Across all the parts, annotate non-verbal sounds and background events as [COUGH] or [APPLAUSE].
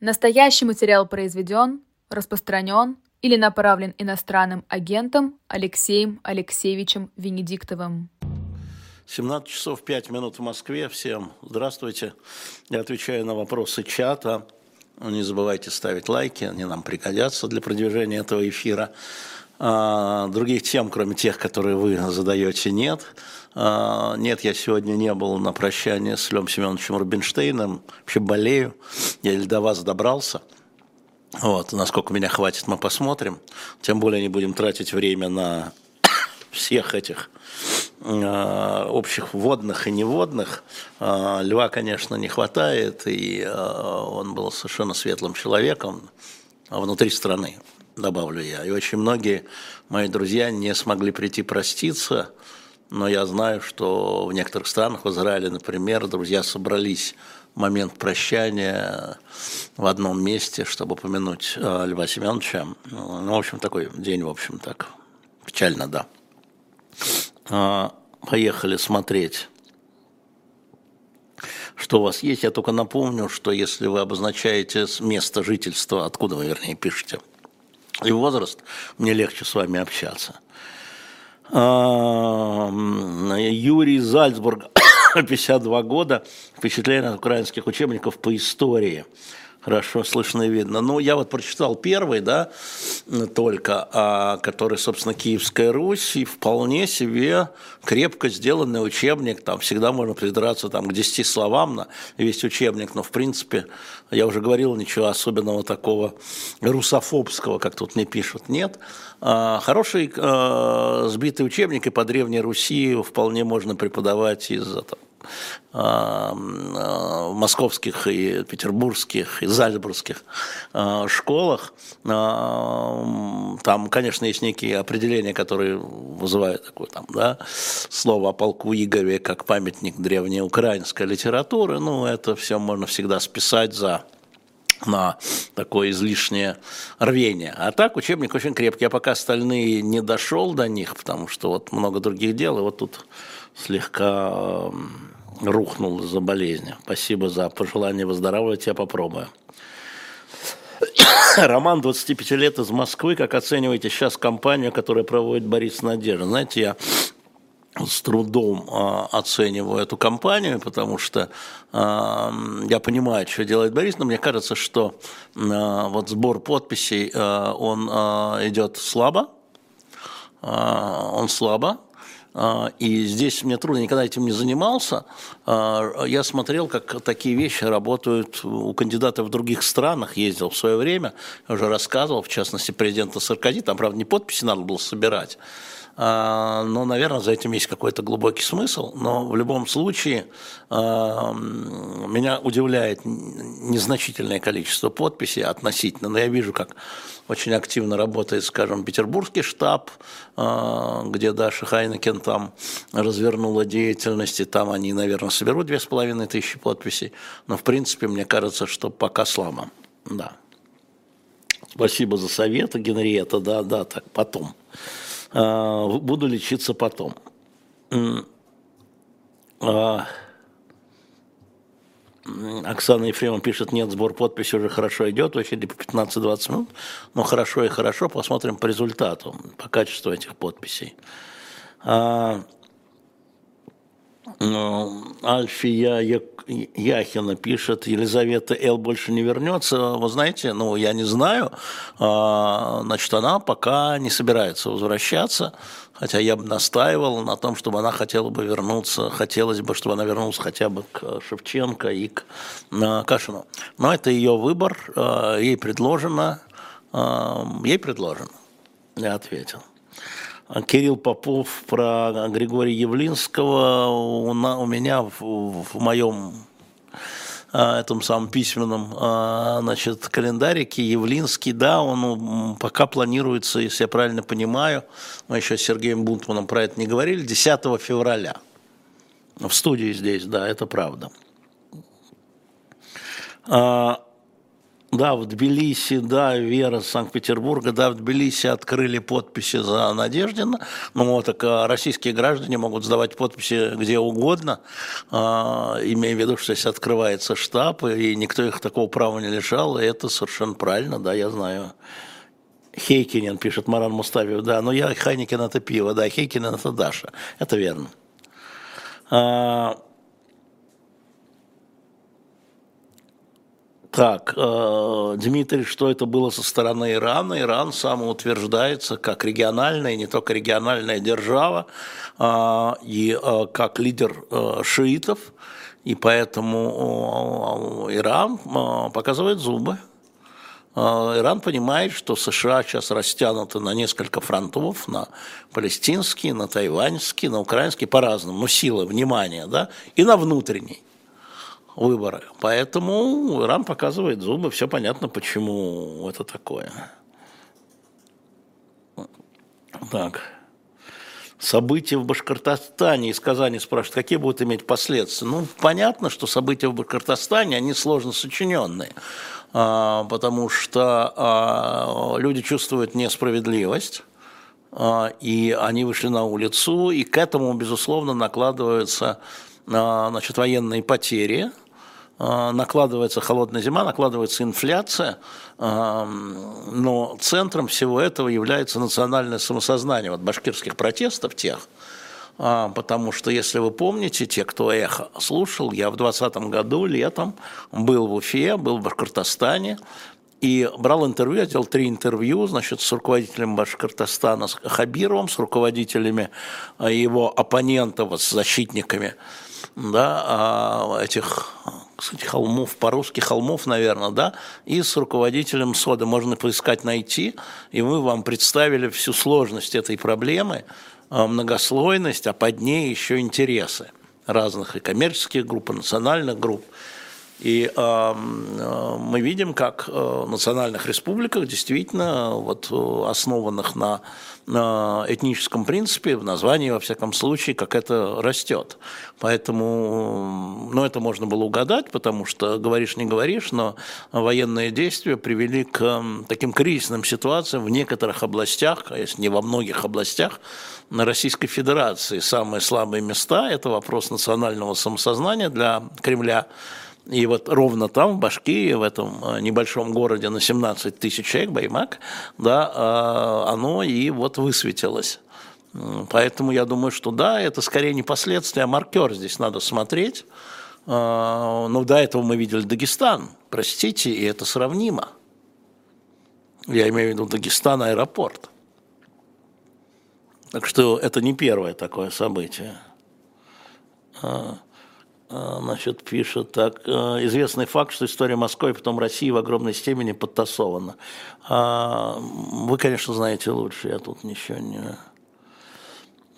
Настоящий материал произведен, распространен или направлен иностранным агентом Алексеем Алексеевичем Венедиктовым. 17 часов 5 минут в Москве. Всем здравствуйте. Я отвечаю на вопросы чата. Не забывайте ставить лайки, они нам пригодятся для продвижения этого эфира. А, других тем, кроме тех, которые вы задаете, нет. А, нет, я сегодня не был на прощании с Лем Семеновичем Рубинштейном. Вообще болею. Я до вас добрался. Вот, насколько меня хватит, мы посмотрим. Тем более не будем тратить время на [COUGHS] всех этих э, общих водных и неводных. Льва, конечно, не хватает, и он был совершенно светлым человеком внутри страны, добавлю я. И очень многие мои друзья не смогли прийти проститься, но я знаю, что в некоторых странах, в Израиле, например, друзья собрались в момент прощания в одном месте, чтобы помянуть э, Льва Семеновича. Ну, в общем, такой день, в общем, так печально, да. Э, поехали смотреть что у вас есть. Я только напомню, что если вы обозначаете место жительства, откуда вы, вернее, пишете, и возраст, мне легче с вами общаться – Юрий Зальцбург, [COUGHS] 52 года, впечатление от украинских учебников по истории – хорошо слышно и видно. Ну, я вот прочитал первый, да, только, а, который, собственно, Киевская Русь, и вполне себе крепко сделанный учебник, там всегда можно придраться там, к 10 словам на весь учебник, но, в принципе, я уже говорил, ничего особенного такого русофобского, как тут мне пишут, нет. А, хороший а, сбитый учебник и по Древней Руси вполне можно преподавать из этого московских и петербургских и зальцбургских а, школах. Там, конечно, есть некие определения, которые вызывают такое там, да, слово о полку Игореве как памятник древней украинской литературы. Ну, это все можно всегда списать за на такое излишнее рвение. А так учебник очень крепкий. Я пока остальные не дошел до них, потому что вот много других дел, и вот тут слегка рухнул из-за болезни. Спасибо за пожелание выздоравливать, я попробую. [COUGHS] Роман 25 лет из Москвы. Как оцениваете сейчас компанию, которую проводит Борис Надежда? Знаете, я с трудом э, оцениваю эту компанию, потому что э, я понимаю, что делает Борис, но мне кажется, что э, вот сбор подписей, э, он э, идет слабо, э, он слабо, и здесь мне трудно, никогда этим не занимался. А, я смотрел, как такие вещи работают у кандидатов в других странах, ездил в свое время, уже рассказывал, в частности, президента Саркози, там, правда, не подписи надо было собирать, а, но, наверное, за этим есть какой-то глубокий смысл. Но в любом случае меня удивляет незначительное количество подписей относительно. Но я вижу, как очень активно работает, скажем, петербургский штаб, где Даша Хайнекен там развернула деятельность, и там они, наверное, соберут две с половиной тысячи подписей. Но, в принципе, мне кажется, что пока слабо. Да. Спасибо за советы, Генриетта, да, да, так, потом. А, буду лечиться потом. Оксана Ефремова пишет, нет, сбор подписи уже хорошо идет, очереди по 15-20 минут, но хорошо и хорошо, посмотрим по результату, по качеству этих подписей. А, Альфия Яхина пишет, Елизавета Л. больше не вернется. Вы знаете, ну, я не знаю. А, значит, она пока не собирается возвращаться, хотя я бы настаивал на том, чтобы она хотела бы вернуться, хотелось бы, чтобы она вернулась хотя бы к Шевченко и к Кашину. Но это ее выбор, а, ей предложено, ей предложено, я ответил. Кирилл Попов про Григория Явлинского у, у меня в, в моем а, этом самом письменном а, значит, календарике Явлинский, да, он пока планируется, если я правильно понимаю, мы еще с Сергеем Бунтманом про это не говорили, 10 февраля. В студии здесь, да, это правда. А, Да, в Тбилиси, да, Вера Санкт-Петербурга, да, в Тбилиси открыли подписи за Надеждина. Ну, так а, российские граждане могут сдавать подписи где угодно, а, имея в виду, что здесь открывается штаб, и никто их такого права не лишал, и это совершенно правильно, да, я знаю. Хейкинен, пишет Маран Муставиев, да, но я Хайникин это пиво, да, Хейкинен это Даша, это верно. Так, э, Дмитрий, что это было со стороны Ирана? Иран самоутверждается как региональная, не только региональная держава, э, и э, как лидер э, шиитов, и поэтому Иран показывает зубы. Иран понимает, что США сейчас растянуты на несколько фронтов, на палестинский, на тайваньский, на украинский, по-разному, но сила, внимание, да, и на внутренний выборы. Поэтому Иран показывает зубы, все понятно, почему это такое. Так. События в Башкортостане из Казани спрашивают, какие будут иметь последствия. Ну, понятно, что события в Башкортостане, они сложно сочиненные, а, потому что а, люди чувствуют несправедливость, а, и они вышли на улицу, и к этому, безусловно, накладываются значит, военные потери, накладывается холодная зима, накладывается инфляция, а, но центром всего этого является национальное самосознание вот башкирских протестов тех, а, потому что, если вы помните, те, кто эхо слушал, я в 2020 году летом был в Уфе, был в Башкортостане, и брал интервью, я делал три интервью, значит, с руководителем Башкортостана, с Хабировым, с руководителями его оппонентов, с защитниками да, этих кстати, холмов, по-русски холмов, наверное, да, и с руководителем СОДа можно поискать, найти, и мы вам представили всю сложность этой проблемы, а, многослойность, а под ней еще интересы разных и коммерческих групп, и национальных групп. И э, мы видим, как в национальных республиках действительно вот, основанных на, на этническом принципе, в названии, во всяком случае, как это растет. Поэтому, ну, это можно было угадать, потому что говоришь, не говоришь, но военные действия привели к таким кризисным ситуациям в некоторых областях, а если не во многих областях, на Российской Федерации. Самые слабые места – это вопрос национального самосознания для Кремля – и вот ровно там, в Башкирии, в этом э, небольшом городе на 17 тысяч человек, Баймак, да, э, оно и вот высветилось. Поэтому я думаю, что да, это скорее не последствия, а маркер здесь надо смотреть. Э, но до этого мы видели Дагестан, простите, и это сравнимо. Я имею в виду Дагестан аэропорт. Так что это не первое такое событие. А, значит, пишет так. «Э, известный факт, что история Москвы и потом России в огромной степени подтасована. А, вы, конечно, знаете лучше, я тут ничего не...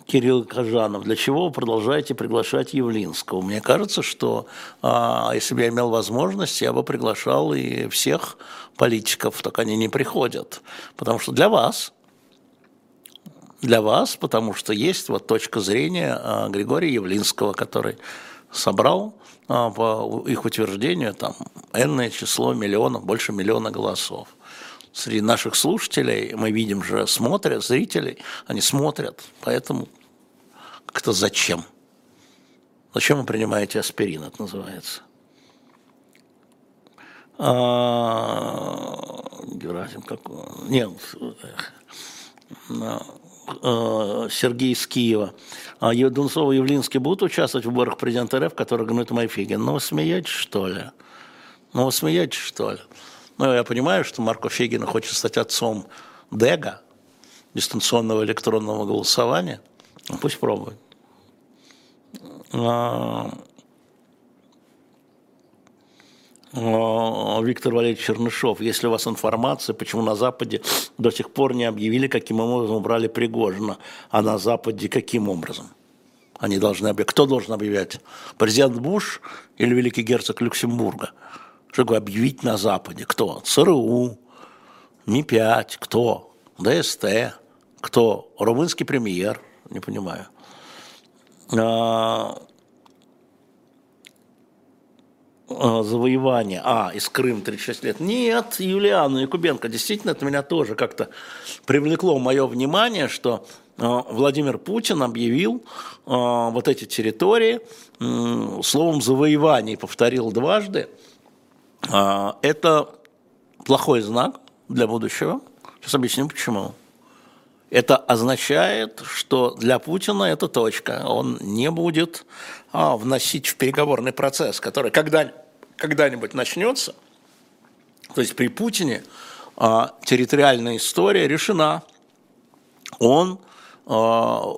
Кирилл Кажанов, для чего вы продолжаете приглашать Явлинского? Мне кажется, что а, если бы я имел возможность, я бы приглашал и всех политиков, так они не приходят. Потому что для вас, для вас, потому что есть вот точка зрения Григория Явлинского, который собрал а, по их утверждению там энное число миллионов, больше миллиона голосов. Среди наших слушателей мы видим же, смотрят, зрителей, они смотрят, поэтому как-то зачем? Зачем вы принимаете аспирин, это называется? А, Герасим, как... Нет, Э, Сергей из Киева. А Дунцова и Явлинский будут участвовать в выборах президента РФ, который гнут Майфигин? Ну, вы смеетесь, что ли? Ну, вы смеетесь, что ли? Ну, я понимаю, что Марко Фегин хочет стать отцом ДЭГа, дистанционного электронного голосования. Ну, пусть пробует. А, Виктор Валерьевич Чернышов, если у вас информация, почему на Западе до сих пор не объявили, каким образом убрали Пригожина, а на Западе каким образом? Они должны объявить. Кто должен объявлять? Президент Буш или великий герцог Люксембурга? Что такое объявить на Западе? Кто? ЦРУ, МИ-5, кто? ДСТ, кто? Румынский премьер, не понимаю. А, завоевания, а, из Крым 36 лет. Нет, Юлиана Якубенко, действительно, это меня тоже как-то привлекло мое внимание, что э, Владимир Путин объявил э, вот эти территории словом завоевание, повторил дважды. Это плохой знак для будущего. Сейчас объясню почему. Это означает, что для Путина это точка. Он не будет а, вносить в переговорный процесс, который когда, когда-нибудь начнется. То есть при Путине а, территориальная история решена. Он а,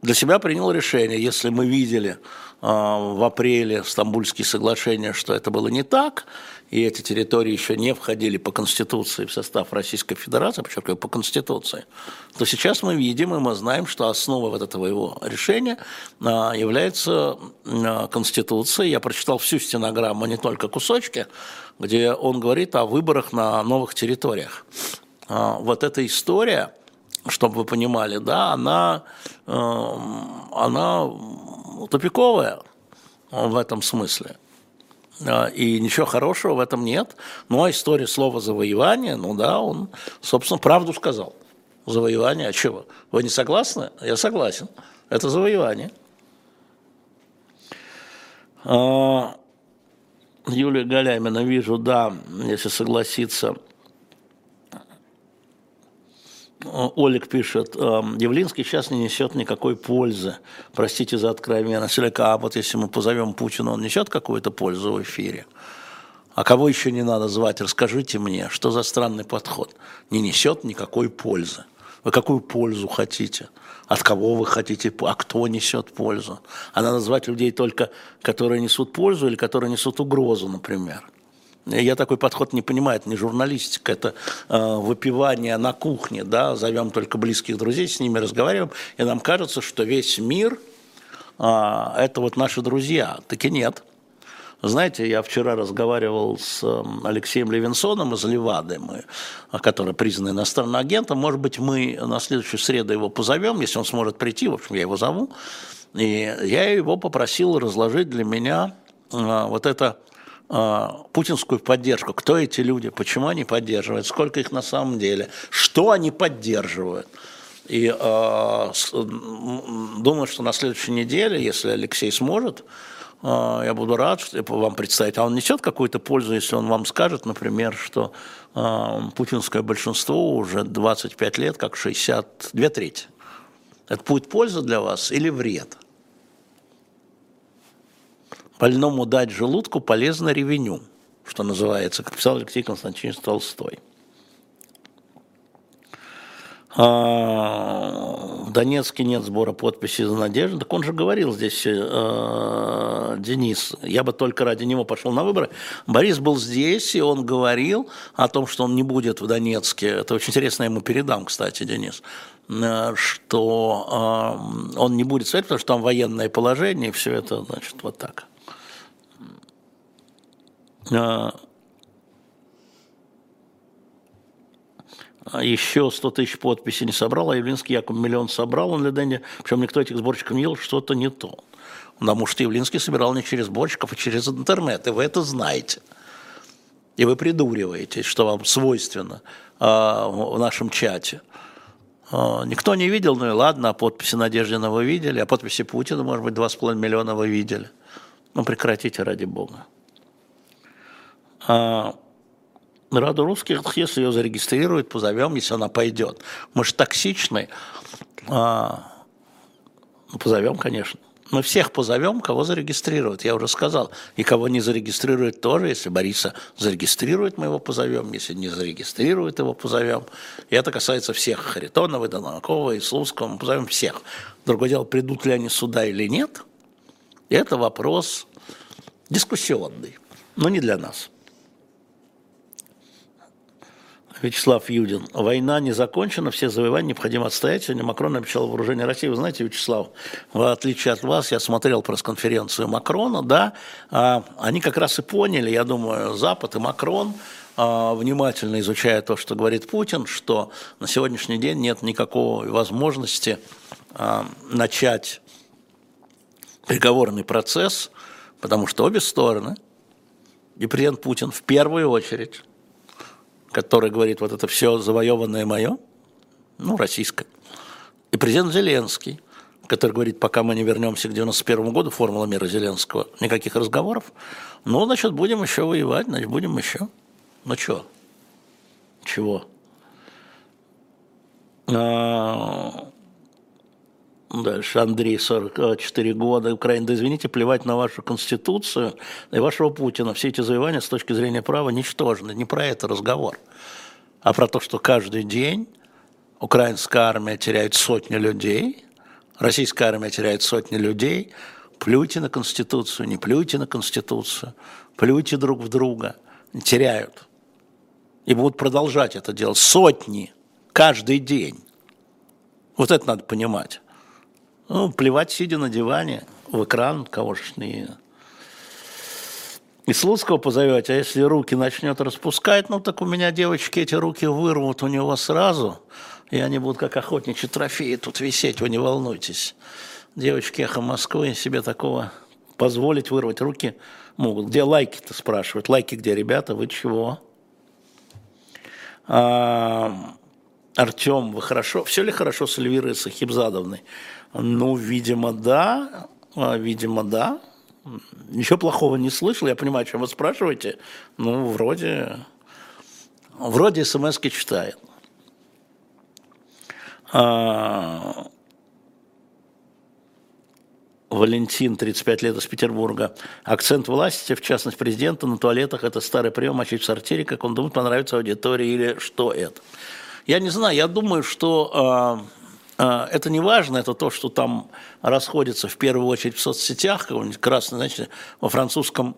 для себя принял решение, если мы видели а, в апреле Стамбульские соглашения, что это было не так, и эти территории еще не входили по Конституции в состав Российской Федерации, подчеркиваю, по Конституции, то сейчас мы видим и мы знаем, что основой вот этого его решения а, является а, Конституция. Я прочитал всю стенограмму, не только кусочки, где он говорит о выборах на новых территориях. А, вот эта история, чтобы вы понимали, да, она, она тупиковая в этом смысле. А, и ничего хорошего в этом нет. Ну, а история слова «завоевание», ну да, он, собственно, правду сказал. Завоевание, а чего? Вы не согласны? Я согласен. Это завоевание. А, Юлия Галямина, вижу, да, если согласиться – Олег пишет, «Эм, Явлинский сейчас не несет никакой пользы. Простите за откровенность. А вот если мы позовем Путина, он несет какую-то пользу в эфире? А кого еще не надо звать? Расскажите мне, что за странный подход? Не несет никакой пользы. Вы какую пользу хотите? От кого вы хотите? А кто несет пользу? А надо звать людей только, которые несут пользу или которые несут угрозу, например. Я такой подход не понимаю, это не журналистика, это э, выпивание на кухне, да, зовем только близких друзей, с ними разговариваем, и нам кажется, что весь мир э, это вот наши друзья. Таки нет. Знаете, я вчера разговаривал с Алексеем Левинсоном из Левады, мы, который признан иностранным агентом. Может быть, мы на следующую среду его позовем, если он сможет прийти, в общем, я его зову. И я его попросил разложить для меня э, вот это а, путинскую поддержку. Кто эти люди, почему они поддерживают, сколько их на самом деле, что они поддерживают. И э, думаю, что на следующей неделе, если Алексей сможет, э, я буду рад вам представить. А он несет какую-то пользу, если он вам скажет, например, что э, путинское большинство уже 25 лет, как 62 трети. Это будет польза для вас или вред? Больному дать желудку полезно ревеню, что называется, как писал Алексей Константинович Толстой. А, в Донецке нет сбора подписей за надежду. Так он же говорил здесь, э, Денис, я бы только ради него пошел на выборы. Борис был здесь, и он говорил о том, что он не будет в Донецке. Это очень интересно, я ему передам, кстати, Денис э, что э, он не будет стоять, потому что там военное положение, и все это, значит, вот так. А, а еще 100 тысяч подписей не собрал, а Явлинский Яков миллион собрал он для Дэнди, причем никто этих сборщиков не ел, что-то не то. Потому что Явлинский собирал не через сборщиков, а через интернет, и вы это знаете. И вы придуриваетесь, что вам свойственно а, в нашем чате. А, никто не видел, ну и ладно, а подписи Надеждина вы видели, а подписи Путина, может быть, 2,5 миллиона вы видели. Ну прекратите ради бога. А, Раду русских, если ее зарегистрируют, позовем, если она пойдет. Мы же токсичны. А, ну, позовем, конечно. Мы всех позовем, кого зарегистрируют, я уже сказал. И кого не зарегистрируют тоже, если Бориса зарегистрирует, мы его позовем, если не зарегистрирует, его позовем. И это касается всех Харитонова, Донакова, Слуцкого, мы позовем всех. Другое дело, придут ли они сюда или нет, это вопрос дискуссионный, но не для нас. Вячеслав Юдин. Война не закончена, все завоевания необходимо отстоять. Сегодня Макрон обещал вооружение России. Вы знаете, Вячеслав, в отличие от вас, я смотрел пресс-конференцию Макрона, да, а, они как раз и поняли, я думаю, Запад и Макрон, а, внимательно изучая то, что говорит Путин, что на сегодняшний день нет никакой возможности а, начать переговорный процесс Потому что обе стороны, и президент Путин в первую очередь, который говорит, вот это все завоеванное мое, ну, российское, и президент Зеленский, который говорит, пока мы не вернемся к 91 году, формула мира Зеленского, никаких разговоров, ну, значит, будем еще воевать, значит, будем еще. Ну, что? Чего? А, Дальше Андрей, 44 года, Украина. Да извините, плевать на вашу конституцию и вашего Путина. Все эти завоевания с точки зрения права ничтожны. Не про это разговор, а про то, что каждый день украинская армия теряет сотни людей, российская армия теряет сотни людей. Плюйте на конституцию, не плюйте на конституцию, плюйте друг в друга. Теряют. И будут продолжать это делать. Сотни каждый день. Вот это надо понимать. Ну, плевать, сидя на диване, в экран, кого ж не... И Слуцкого позовете, а если руки начнет распускать, ну так у меня девочки эти руки вырвут у него сразу, и они будут как охотничьи трофеи тут висеть, вы не волнуйтесь. Девочки эхо Москвы себе такого позволить вырвать руки могут. Где лайки-то спрашивают? Лайки где, ребята? Вы чего? А, Артем, вы хорошо? Все ли хорошо с Эльвирой Сахибзадовной? Ну, видимо, да. А, видимо, да. Ничего плохого не слышал. Я понимаю, о чем вы спрашиваете. Ну, вроде... Вроде смс читает. А... Валентин, 35 лет, из Петербурга. Акцент власти, в частности президента, на туалетах – это старый прием мочить в сортире, как он думает, понравится аудитории или что это. Я не знаю, я думаю, что э, это не важно, это то, что там расходится в первую очередь в соцсетях, красный, значит, во французском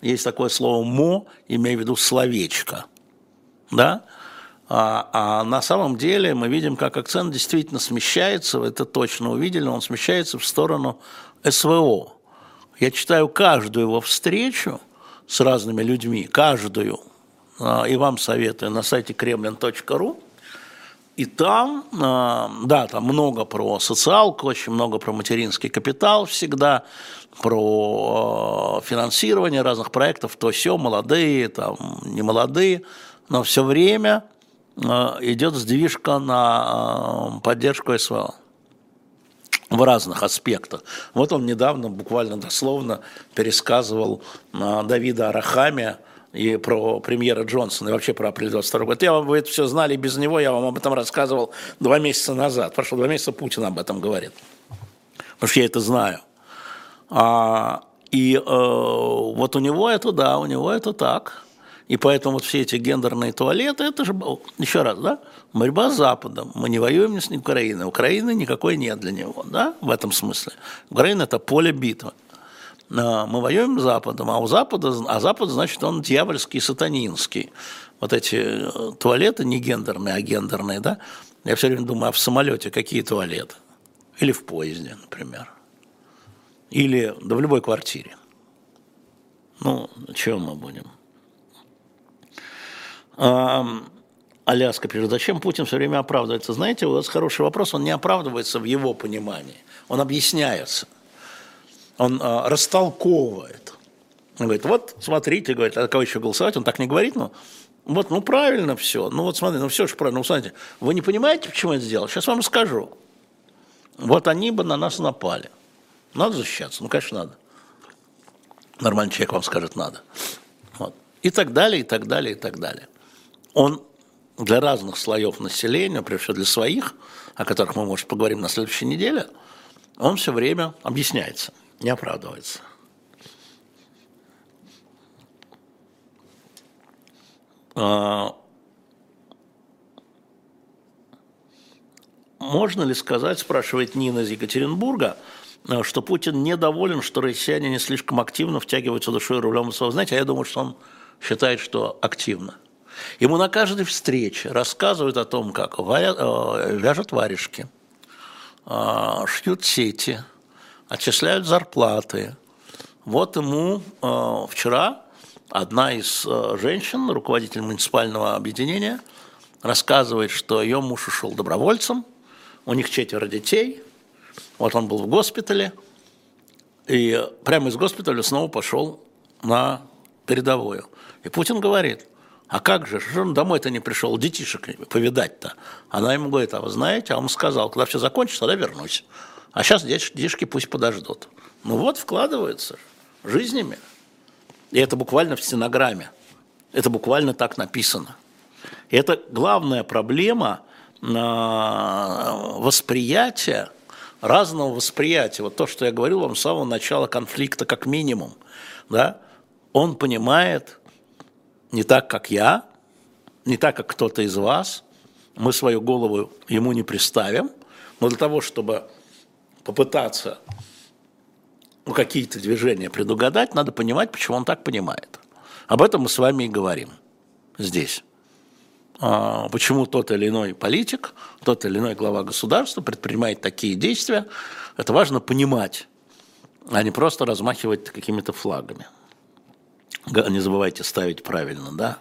есть такое слово «мо», имея в виду словечко, да, а, а на самом деле мы видим, как акцент действительно смещается, это точно увидели, он смещается в сторону СВО. Я читаю каждую его встречу с разными людьми, каждую, а, и вам советую на сайте kremlin.ru, и там, а, да, там много про социалку, очень много про материнский капитал всегда, про а, финансирование разных проектов, то все, молодые, там, не молодые, но все время а, идет сдвижка на поддержку СВО в разных аспектах. Вот он недавно, буквально дословно, пересказывал Давида Арахамия, и про премьера Джонсона, и вообще про апрель 22 год. Я вам, вы это все знали без него, я вам об этом рассказывал два месяца назад. Прошло два месяца, Путин об этом говорит. Потому что я это знаю. А, и э, вот у него это, да, у него это так. И поэтому вот все эти гендерные туалеты, это же, еще раз, да, борьба с Западом. Мы не воюем с Украиной. Украины никакой нет для него, да, в этом смысле. Украина – это поле битвы. А, мы воюем с Западом, а у Запада, а Запад, значит, он дьявольский, сатанинский. Вот эти э, туалеты не гендерные, а гендерные, да? Я все время думаю, а в самолете какие туалеты? Или в поезде, например. Или, да в любой квартире. Ну, чего мы будем? Аляска пишет, зачем Путин все время оправдывается? Знаете, у вас хороший вопрос, он не оправдывается в его понимании, он объясняется он а, растолковывает. Он говорит, вот смотрите, говорит, а кого еще голосовать? Он так не говорит, но вот, ну правильно все. Ну вот смотрите, ну все же правильно. Ну смотрите, вы не понимаете, почему я это сделал? Сейчас вам скажу. Вот они бы на нас напали. Надо защищаться? Ну, конечно, надо. Нормальный человек вам скажет, надо. Вот. И так далее, и так далее, и так далее. Он для разных слоев населения, прежде всего для своих, о которых мы, может, поговорим на следующей неделе, он все время объясняется – не оправдывается. А, можно ли сказать, спрашивает Нина из Екатеринбурга, что Путин недоволен, что россияне не слишком активно втягиваются душой рулем своего. Знаете, а я думаю, что он считает, что активно. Ему на каждой встрече рассказывают о том, как э, вяжут варежки, а, шьют сети – отчисляют зарплаты. Вот ему э, вчера одна из э, женщин, руководитель муниципального объединения, рассказывает, что ее муж ушел добровольцем, у них четверо детей, вот он был в госпитале, И прямо из госпиталя снова пошел на передовую. И Путин говорит, а как же, что он домой-то не пришел, детишек повидать-то? Она ему говорит, а вы знаете, а он сказал, когда все закончится, тогда вернусь. А сейчас детишки пусть подождут. Ну вот, вкладываются жизнями. И это буквально в стенограмме. Это буквально так написано. И это главная проблема восприятия, разного восприятия. Вот то, что я говорил вам с самого начала конфликта, как минимум. Да? Он понимает не так, как я, не так, как кто-то из вас. Мы свою голову ему не приставим. Но для того, чтобы попытаться ну, какие-то движения предугадать, надо понимать, почему он так понимает. Об этом мы с вами и говорим здесь. А, почему тот или иной политик, тот или иной глава государства предпринимает такие действия, это важно понимать, а не просто размахивать какими-то флагами. Не забывайте ставить правильно, да?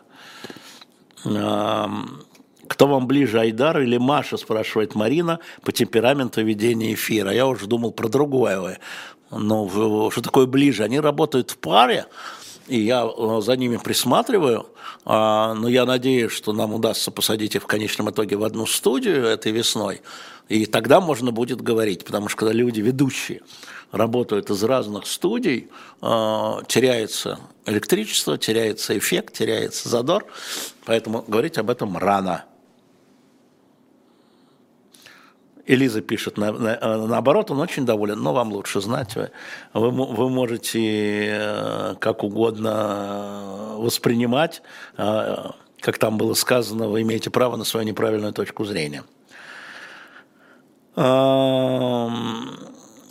Кто вам ближе, Айдар или Маша, спрашивает Марина по темпераменту ведения эфира. Я уже думал про другое. Но что такое ближе? Они работают в паре, и я э, за ними присматриваю, а, но я надеюсь, что нам удастся посадить их в конечном итоге в одну студию этой весной, и тогда можно будет говорить, потому что когда люди ведущие работают из разных студий, а, теряется электричество, теряется эффект, теряется задор, поэтому говорить об этом рано. Элиза пишет на, на, э, наоборот, он очень доволен, но вам лучше знать. Вы, вы можете э, как угодно воспринимать, э, как там было сказано, вы имеете право на свою неправильную точку зрения.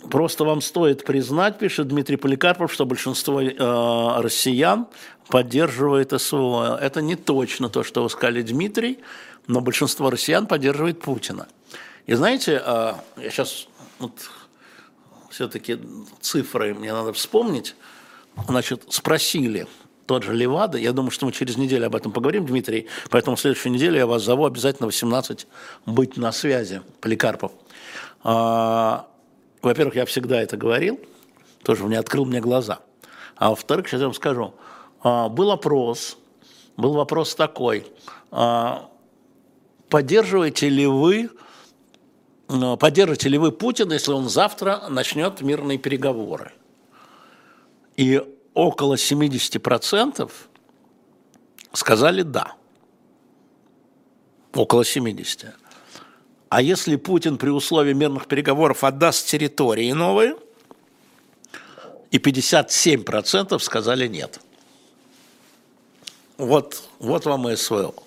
Просто вам стоит признать, пишет Дмитрий Поликарпов, что большинство россиян поддерживает СВО. Это не точно то, что вы сказали, Дмитрий, но большинство россиян поддерживает Путина. И знаете, а, я сейчас вот, все-таки цифры мне надо вспомнить. Значит, спросили тот же Левада, я думаю, что мы через неделю об этом поговорим, Дмитрий, поэтому в следующую неделю я вас зову обязательно 18 быть на связи, Поликарпов. А, во-первых, я всегда это говорил, тоже мне открыл мне глаза. А во-вторых, сейчас я вам скажу, а, был опрос, был вопрос такой, поддерживаете ли вы поддержите ли вы Путина, если он завтра начнет мирные переговоры? И около 70% сказали «да». Около 70. А если Путин при условии мирных переговоров отдаст территории новые, и 57% сказали «нет». Вот, вот вам и СВО.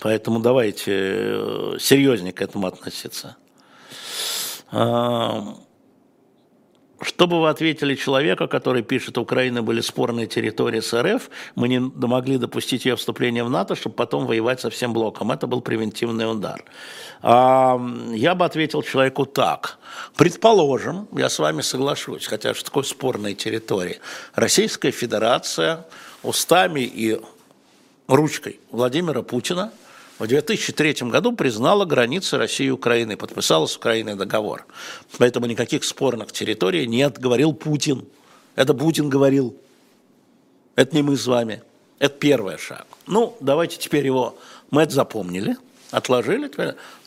Поэтому давайте э, серьезнее к этому относиться. А, что бы вы ответили человеку, который пишет, Украина были спорные территории с РФ, мы не могли допустить ее вступления в НАТО, чтобы потом воевать со всем блоком. Это был превентивный удар. А, я бы ответил человеку так. Предположим, я с вами соглашусь, хотя что такое спорные территории. Российская Федерация устами и ручкой Владимира Путина – в 2003 году признала границы России и Украины, подписала с Украиной договор. Поэтому никаких спорных территорий нет, говорил Путин. Это Путин говорил. Это не мы с вами. Это первый шаг. Ну, давайте теперь его, мы это запомнили, отложили.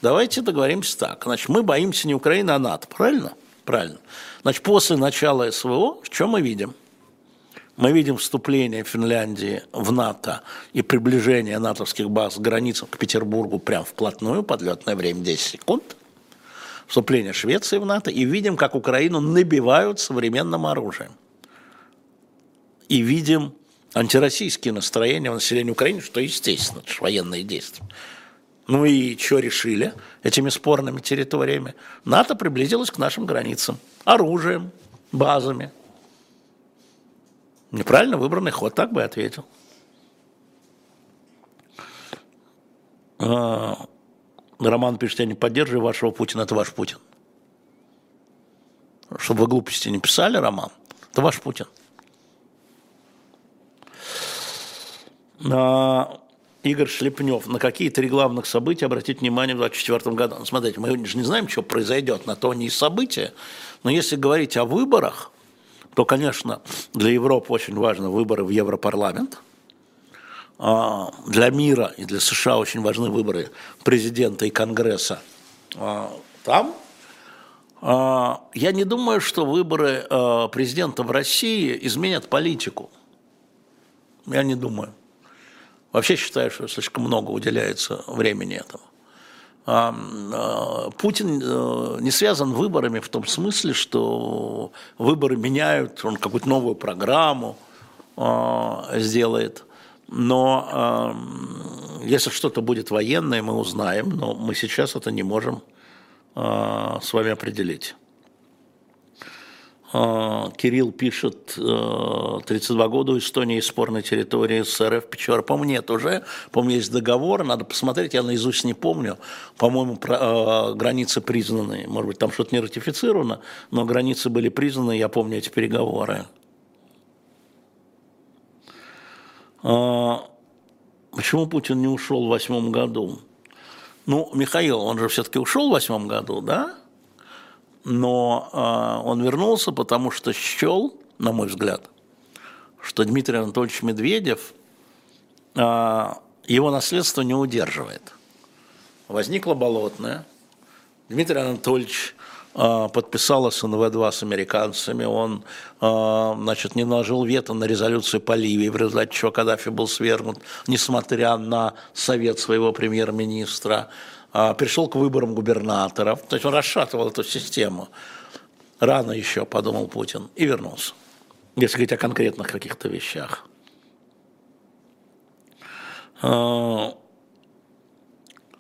Давайте договоримся так. Значит, мы боимся не Украины, а НАТО. Правильно? Правильно. Значит, после начала СВО, что мы видим? Мы видим вступление Финляндии в НАТО и приближение натовских баз к границам к Петербургу прям вплотную, подлетное время 10 секунд. Вступление Швеции в НАТО. И видим, как Украину набивают современным оружием. И видим антироссийские настроения в населении Украины, что естественно, это же военные действия. Ну и что решили этими спорными территориями? НАТО приблизилось к нашим границам оружием, базами – Неправильно выбранный ход, так бы ответил. А, Роман пишет, я не поддерживаю вашего Путина, это ваш Путин. Чтобы вы глупости не писали, Роман, это ваш Путин. А, Игорь Шлепнев, на какие три главных события обратить внимание в 2024 году? Смотрите, мы же не знаем, что произойдет, на то не события. Но если говорить о выборах, то, конечно, для Европы очень важны выборы в Европарламент. А, для мира и для США очень важны выборы президента и Конгресса а, там. А, я не думаю, что выборы президента в России изменят политику. Я не думаю. Вообще считаю, что слишком много уделяется времени этому. А, а, Путин э, не связан выборами в том смысле, что выборы меняют, он какую-то новую программу а, сделает. Но если что-то будет военное, мы узнаем, но мы сейчас это не можем с вами определить. А, Кирилл пишет, 32 э, года у Эстонии спорной территории СРФ Печора. По-моему, нет уже. По-моему, есть договор, надо посмотреть, я наизусть не помню. По-моему, э, границы признаны. Может быть, там что-то не ратифицировано, но границы были признаны, я помню эти переговоры. А, почему Путин не ушел в восьмом году? Ну, Михаил, он же все-таки ушел в восьмом году, да? Но э, он вернулся, потому что счел, на мой взгляд, что Дмитрий Анатольевич Медведев э, его наследство не удерживает. Возникла болотная. Дмитрий Анатольевич э, подписал СНВ-2 с американцами, он значит, не наложил вето на резолюцию по Ливии, в результате чего Каддафи был свергнут, несмотря на совет своего премьер-министра. А, пришел к выборам губернаторов, то есть он расшатывал эту систему. Рано еще, подумал Путин, и вернулся. Если говорить о конкретных каких-то вещах. А,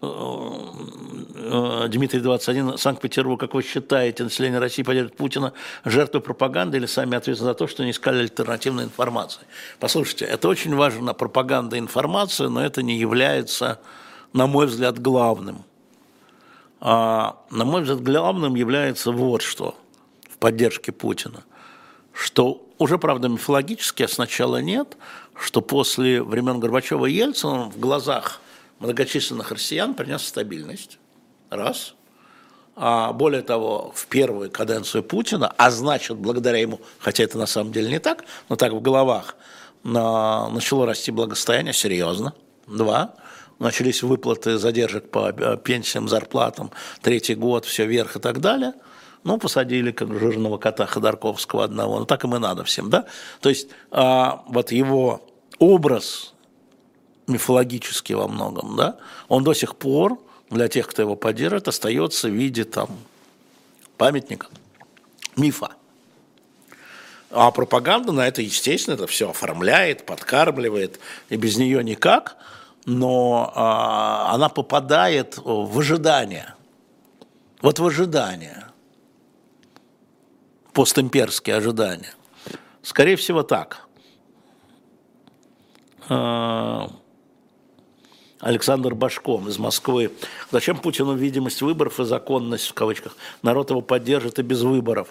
а, Дмитрий 21, Санкт-Петербург, как вы считаете, население России поддержит Путина жертвой пропаганды или сами ответственны за то, что не искали альтернативной информации? Послушайте, это очень важно, пропаганда и информация, но это не является на мой взгляд, главным. А, на мой взгляд, главным является вот что в поддержке Путина, что уже, правда, мифологически, а сначала нет, что после времен Горбачева и Ельцина в глазах многочисленных россиян принес стабильность. Раз. А более того, в первую каденцию Путина, а значит, благодаря ему, хотя это на самом деле не так, но так в головах, начало расти благосостояние серьезно. Два начались выплаты задержек по э, пенсиям, зарплатам, третий год, все вверх и так далее. Ну, посадили как жирного кота Ходорковского одного, ну так им и надо всем, да? То есть а, вот его образ мифологический во многом, да, он до сих пор для тех, кто его поддерживает, остается в виде там памятника, мифа. А пропаганда на это, естественно, это все оформляет, подкармливает, и без нее никак – но а, она попадает в ожидание. Вот в ожидание. Постимперские ожидания. Скорее всего, так. А, Александр Башком из Москвы. Зачем Путину видимость выборов и законность, в кавычках? Народ его поддержит и без выборов.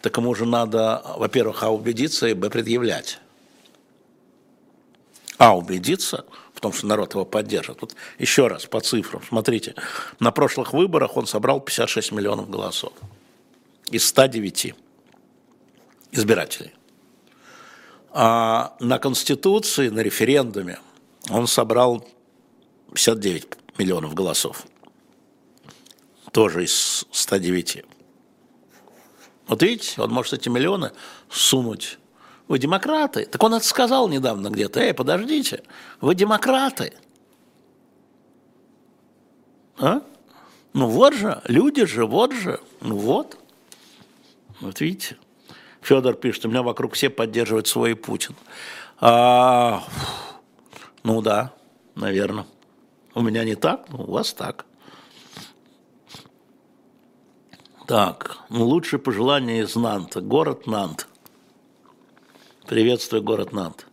Так ему же надо, во-первых, а убедиться и б предъявлять. А убедиться – в том, что народ его поддержит. Вот еще раз по цифрам. Смотрите, на прошлых выборах он собрал 56 миллионов голосов из 109 избирателей. А на Конституции, на референдуме он собрал 59 миллионов голосов. Тоже из 109. Вот видите, он может эти миллионы сунуть вы демократы. Так он это сказал недавно где-то. Эй, подождите, вы демократы. А? Ну вот же, люди же, вот же, ну вот. Вот видите. Федор пишет, у меня вокруг все поддерживают свой Путин. А, ну да, наверное. У меня не так, но у вас так. Так, ну лучшее пожелание из Нанта. Город Нант. Приветствую, город Нант.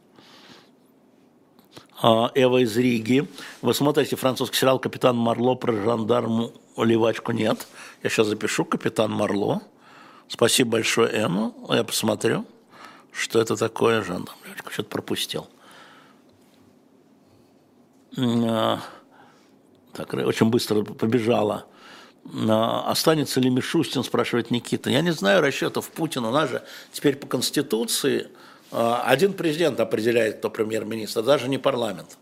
А, Эва из Риги. Вы смотрите французский сериал «Капитан Марло» про жандарму Оливачку? Нет. Я сейчас запишу «Капитан Марло». Спасибо большое, Эмма. Я посмотрю, что это такое жандарм. Что-то пропустил. так, очень быстро побежала. Останется ли Мишустин, спрашивает Никита. Я не знаю расчетов Путина. У нас же теперь по Конституции один президент определяет, кто премьер-министр, даже не парламент.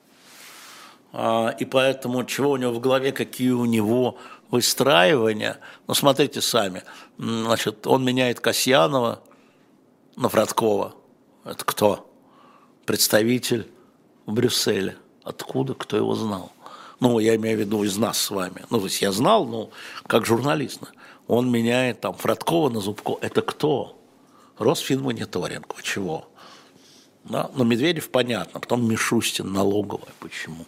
И поэтому чего у него в голове, какие у него выстраивания. Ну, смотрите сами. Значит, он меняет Касьянова на Фродкова. Это кто? Представитель в Брюсселе. Откуда? Кто его знал? Ну, я имею в виду из нас с вами. Ну, то есть я знал, ну, как журналист. Он меняет там Фродкова на Зубко. Это кто? Росфинмониторинг. Чего? Да? Но Медведев понятно, потом Мишустин, налоговая, почему?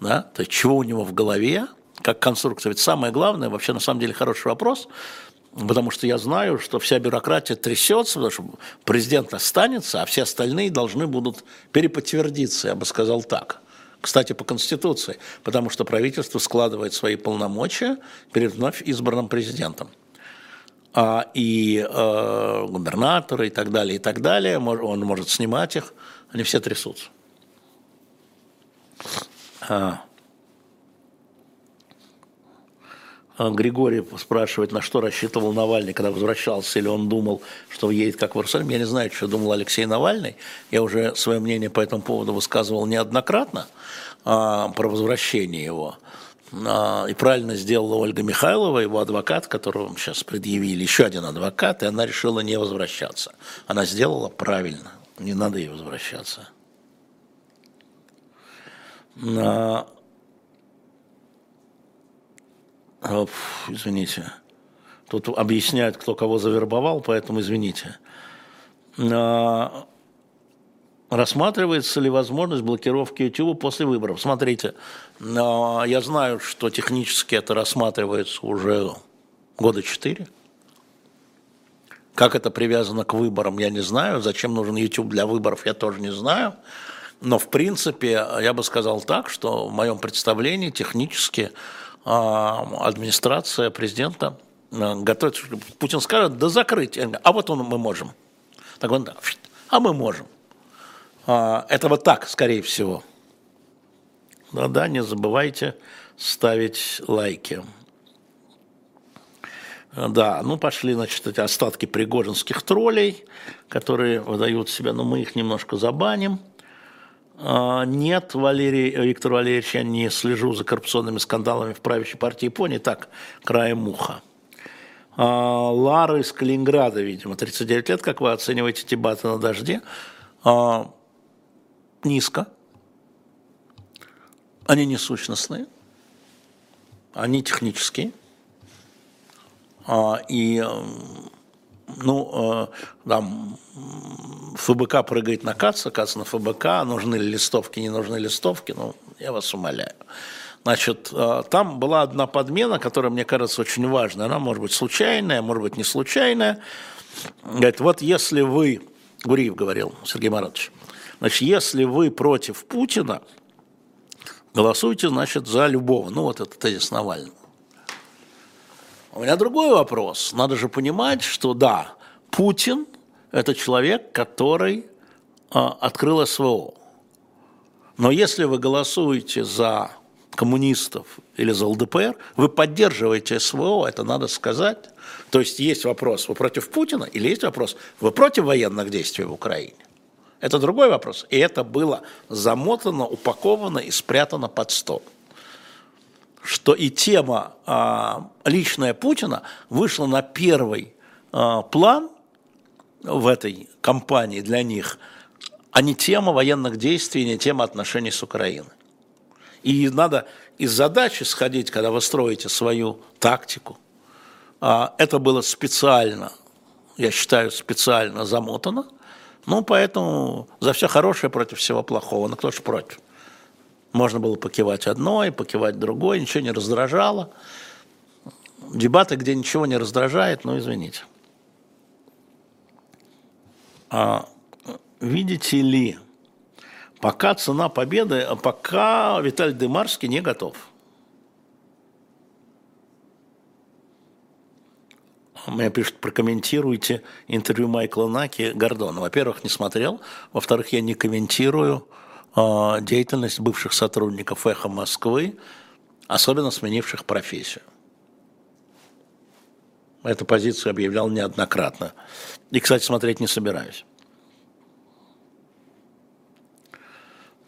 Да? То есть чего у него в голове, как конструктор. Ведь самое главное, вообще на самом деле хороший вопрос, потому что я знаю, что вся бюрократия трясется, потому что президент останется, а все остальные должны будут переподтвердиться, я бы сказал так. Кстати, по Конституции, потому что правительство складывает свои полномочия перед вновь избранным президентом. А, и э, губернаторы и так далее, и так далее, он может снимать их, они все трясутся. А. А Григорий спрашивает, на что рассчитывал Навальный, когда возвращался, или он думал, что едет как в Иерусалим. Я не знаю, что думал Алексей Навальный. Я уже свое мнение по этому поводу высказывал неоднократно про возвращение его. А, и правильно сделала Ольга Михайлова, его адвокат, которого сейчас предъявили, еще один адвокат, и она решила не возвращаться. Она сделала правильно, не надо ей возвращаться. А, извините, тут объясняют, кто кого завербовал, поэтому извините. А, рассматривается ли возможность блокировки YouTube после выборов? Смотрите, а, я знаю, что технически это рассматривается уже года четыре. Как это привязано к выборам, я не знаю. Зачем нужен YouTube для выборов, я тоже не знаю. Но, в принципе, я бы сказал так, что в моем представлении технически а, администрация президента а, готовит, Путин скажет, да закрыть, а вот он мы можем. Так он, да, а мы можем. А, это вот так, скорее всего. Да-да, не забывайте ставить лайки. Да, ну пошли, значит, эти остатки пригожинских троллей, которые выдают себя, но мы их немножко забаним. А, нет, Валерий, Виктор Валерьевич, я не слежу за коррупционными скандалами в правящей партии Японии, так, краем уха. А, Лара из Калининграда, видимо, 39 лет, как вы оцениваете дебаты на дожде? А, низко. Они не сущностные, они технические. И ну, э, там, ФБК прыгает на КАЦ, КАЦ на ФБК, нужны ли листовки, не нужны листовки, ну, я вас умоляю. Значит, э, там была одна подмена, которая, мне кажется, очень важная. Она может быть случайная, может быть не случайная. Говорит, вот если вы, Гуриев говорил, Сергей Маратович, значит, если вы против Путина, голосуйте, значит, за любого. Ну, вот это тезис Навального. У меня другой вопрос. Надо же понимать, что да, Путин – это человек, который а, открыл СВО. Но если вы голосуете за коммунистов или за ЛДПР, вы поддерживаете СВО, это надо сказать. То есть есть вопрос, вы против Путина или есть вопрос, вы против военных действий в Украине? Это другой вопрос. И это было замотано, упаковано и спрятано под стол что и тема а, личная Путина вышла на первый а, план в этой кампании для них, а не тема военных действий, не тема отношений с Украиной. И надо из задачи сходить, когда вы строите свою тактику. А, это было специально, я считаю, специально замотано. Ну, поэтому за все хорошее против всего плохого. Ну, кто же против? Можно было покивать одной, покивать другой, ничего не раздражало. Дебаты, где ничего не раздражает, ну извините. А, видите ли, пока цена победы, а пока Виталий Дымарский не готов. Мне пишут, прокомментируйте интервью Майкла Наки Гордона. Во-первых, не смотрел. Во-вторых, я не комментирую э, деятельность бывших сотрудников «Эхо Москвы», особенно сменивших профессию. Эту позицию объявлял неоднократно. И, кстати, смотреть не собираюсь.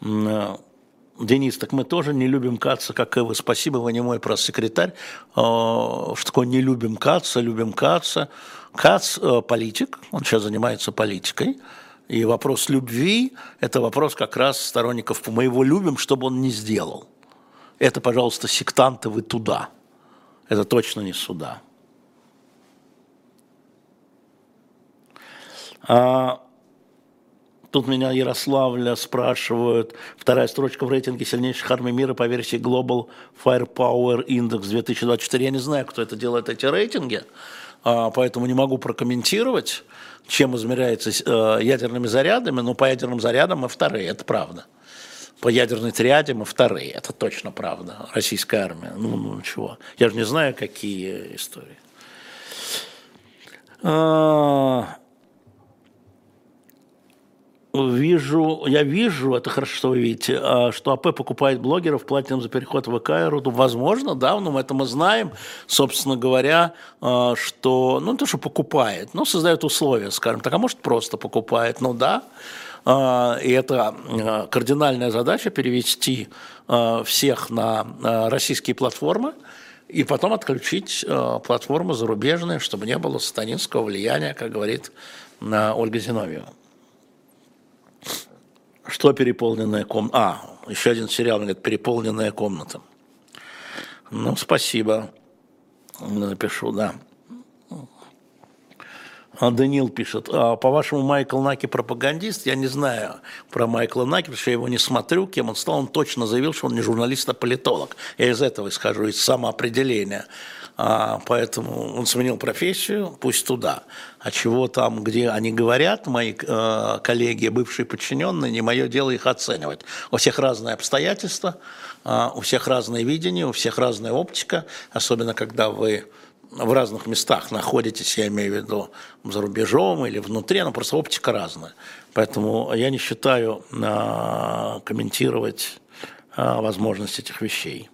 Э, Денис, так мы тоже не любим Каца, как и вы. Спасибо, вы не мой пресс-секретарь. Что такое не любим Каца, любим Каца. Кац э, политик, он сейчас занимается политикой. И вопрос любви – это вопрос как раз сторонников мы его любим, чтобы он не сделал. Это, пожалуйста, сектанты, вы туда. Это точно не сюда. А, Тут меня Ярославля спрашивают. Вторая строчка в рейтинге сильнейших армий мира по версии Global Firepower Index 2024. Я не знаю, кто это делает, эти рейтинги, а, поэтому не могу прокомментировать, чем измеряется э, ядерными зарядами, но по ядерным зарядам мы вторые, это правда. По ядерной триаде мы вторые, это точно правда. Российская армия, ну, ну чего. Я же не знаю, какие истории. Вижу, я вижу, это хорошо, что вы видите, а, что АП покупает блогеров, платит им за переход в ВК и Возможно, да, но мы это мы знаем, собственно говоря, а, что, ну, не то, что покупает, но создает условия, скажем так, а может просто покупает, ну да, а, и это кардинальная задача перевести всех на российские платформы, и потом отключить платформы зарубежные, чтобы не было сатанинского влияния, как говорит Ольга Зиновьева. Что переполненная комната? А, еще один сериал, говорит, переполненная комната. Ну, спасибо. Напишу, да. А Данил пишет, а, по-вашему, Майкл Наки пропагандист? Я не знаю про Майкла Наки, потому что я его не смотрю, кем он стал. Он точно заявил, что он не журналист, а политолог. Я из этого исхожу, из самоопределения. А, поэтому он сменил профессию, пусть туда. А чего там, где они говорят, мои э, коллеги, бывшие подчиненные, не мое дело их оценивать. У всех разные обстоятельства, у всех разное видение, у всех разная оптика, особенно когда вы в разных местах находитесь, я имею в виду за рубежом или внутри, но просто оптика разная. Поэтому я не считаю э, комментировать э, возможность этих вещей.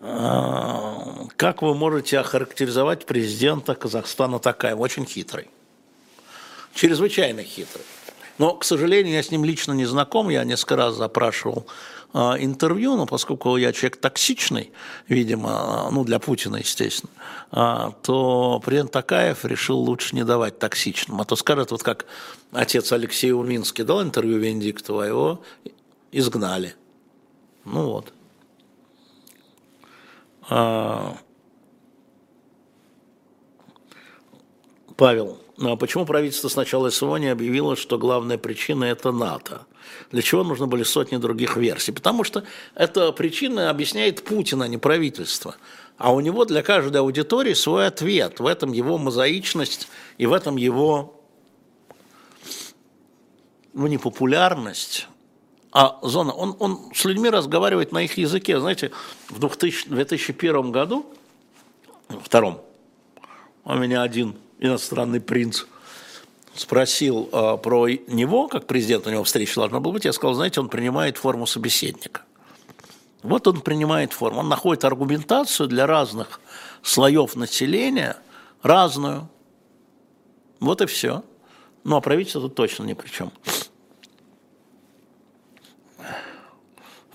А, как вы можете охарактеризовать президента Казахстана такая? Очень хитрый. Чрезвычайно хитрый. Но, к сожалению, я с ним лично не знаком, я несколько раз запрашивал интервью, но поскольку я человек токсичный, видимо, ну для Путина, естественно, э, то президент Такаев решил лучше не давать токсичным. А то скажет, вот как отец Алексей Урминский дал интервью Венедиктову, а его изгнали. Ну вот. А, Павел, ну а почему правительство сначала СВО не объявило, что главная причина – это НАТО? Для чего нужны были сотни других версий? Потому что эта причина объясняет Путин, а не правительство. А у него для каждой аудитории свой ответ. В этом его мозаичность и в этом его ну, непопулярность а зона, он, он с людьми разговаривает на их языке. Знаете, в 2000, 2001 году, втором, у меня один иностранный принц спросил э, про него, как президент у него встреча должна была быть, я сказал, знаете, он принимает форму собеседника. Вот он принимает форму, он находит аргументацию для разных слоев населения, разную. Вот и все. Ну, а правительство точно ни при чем.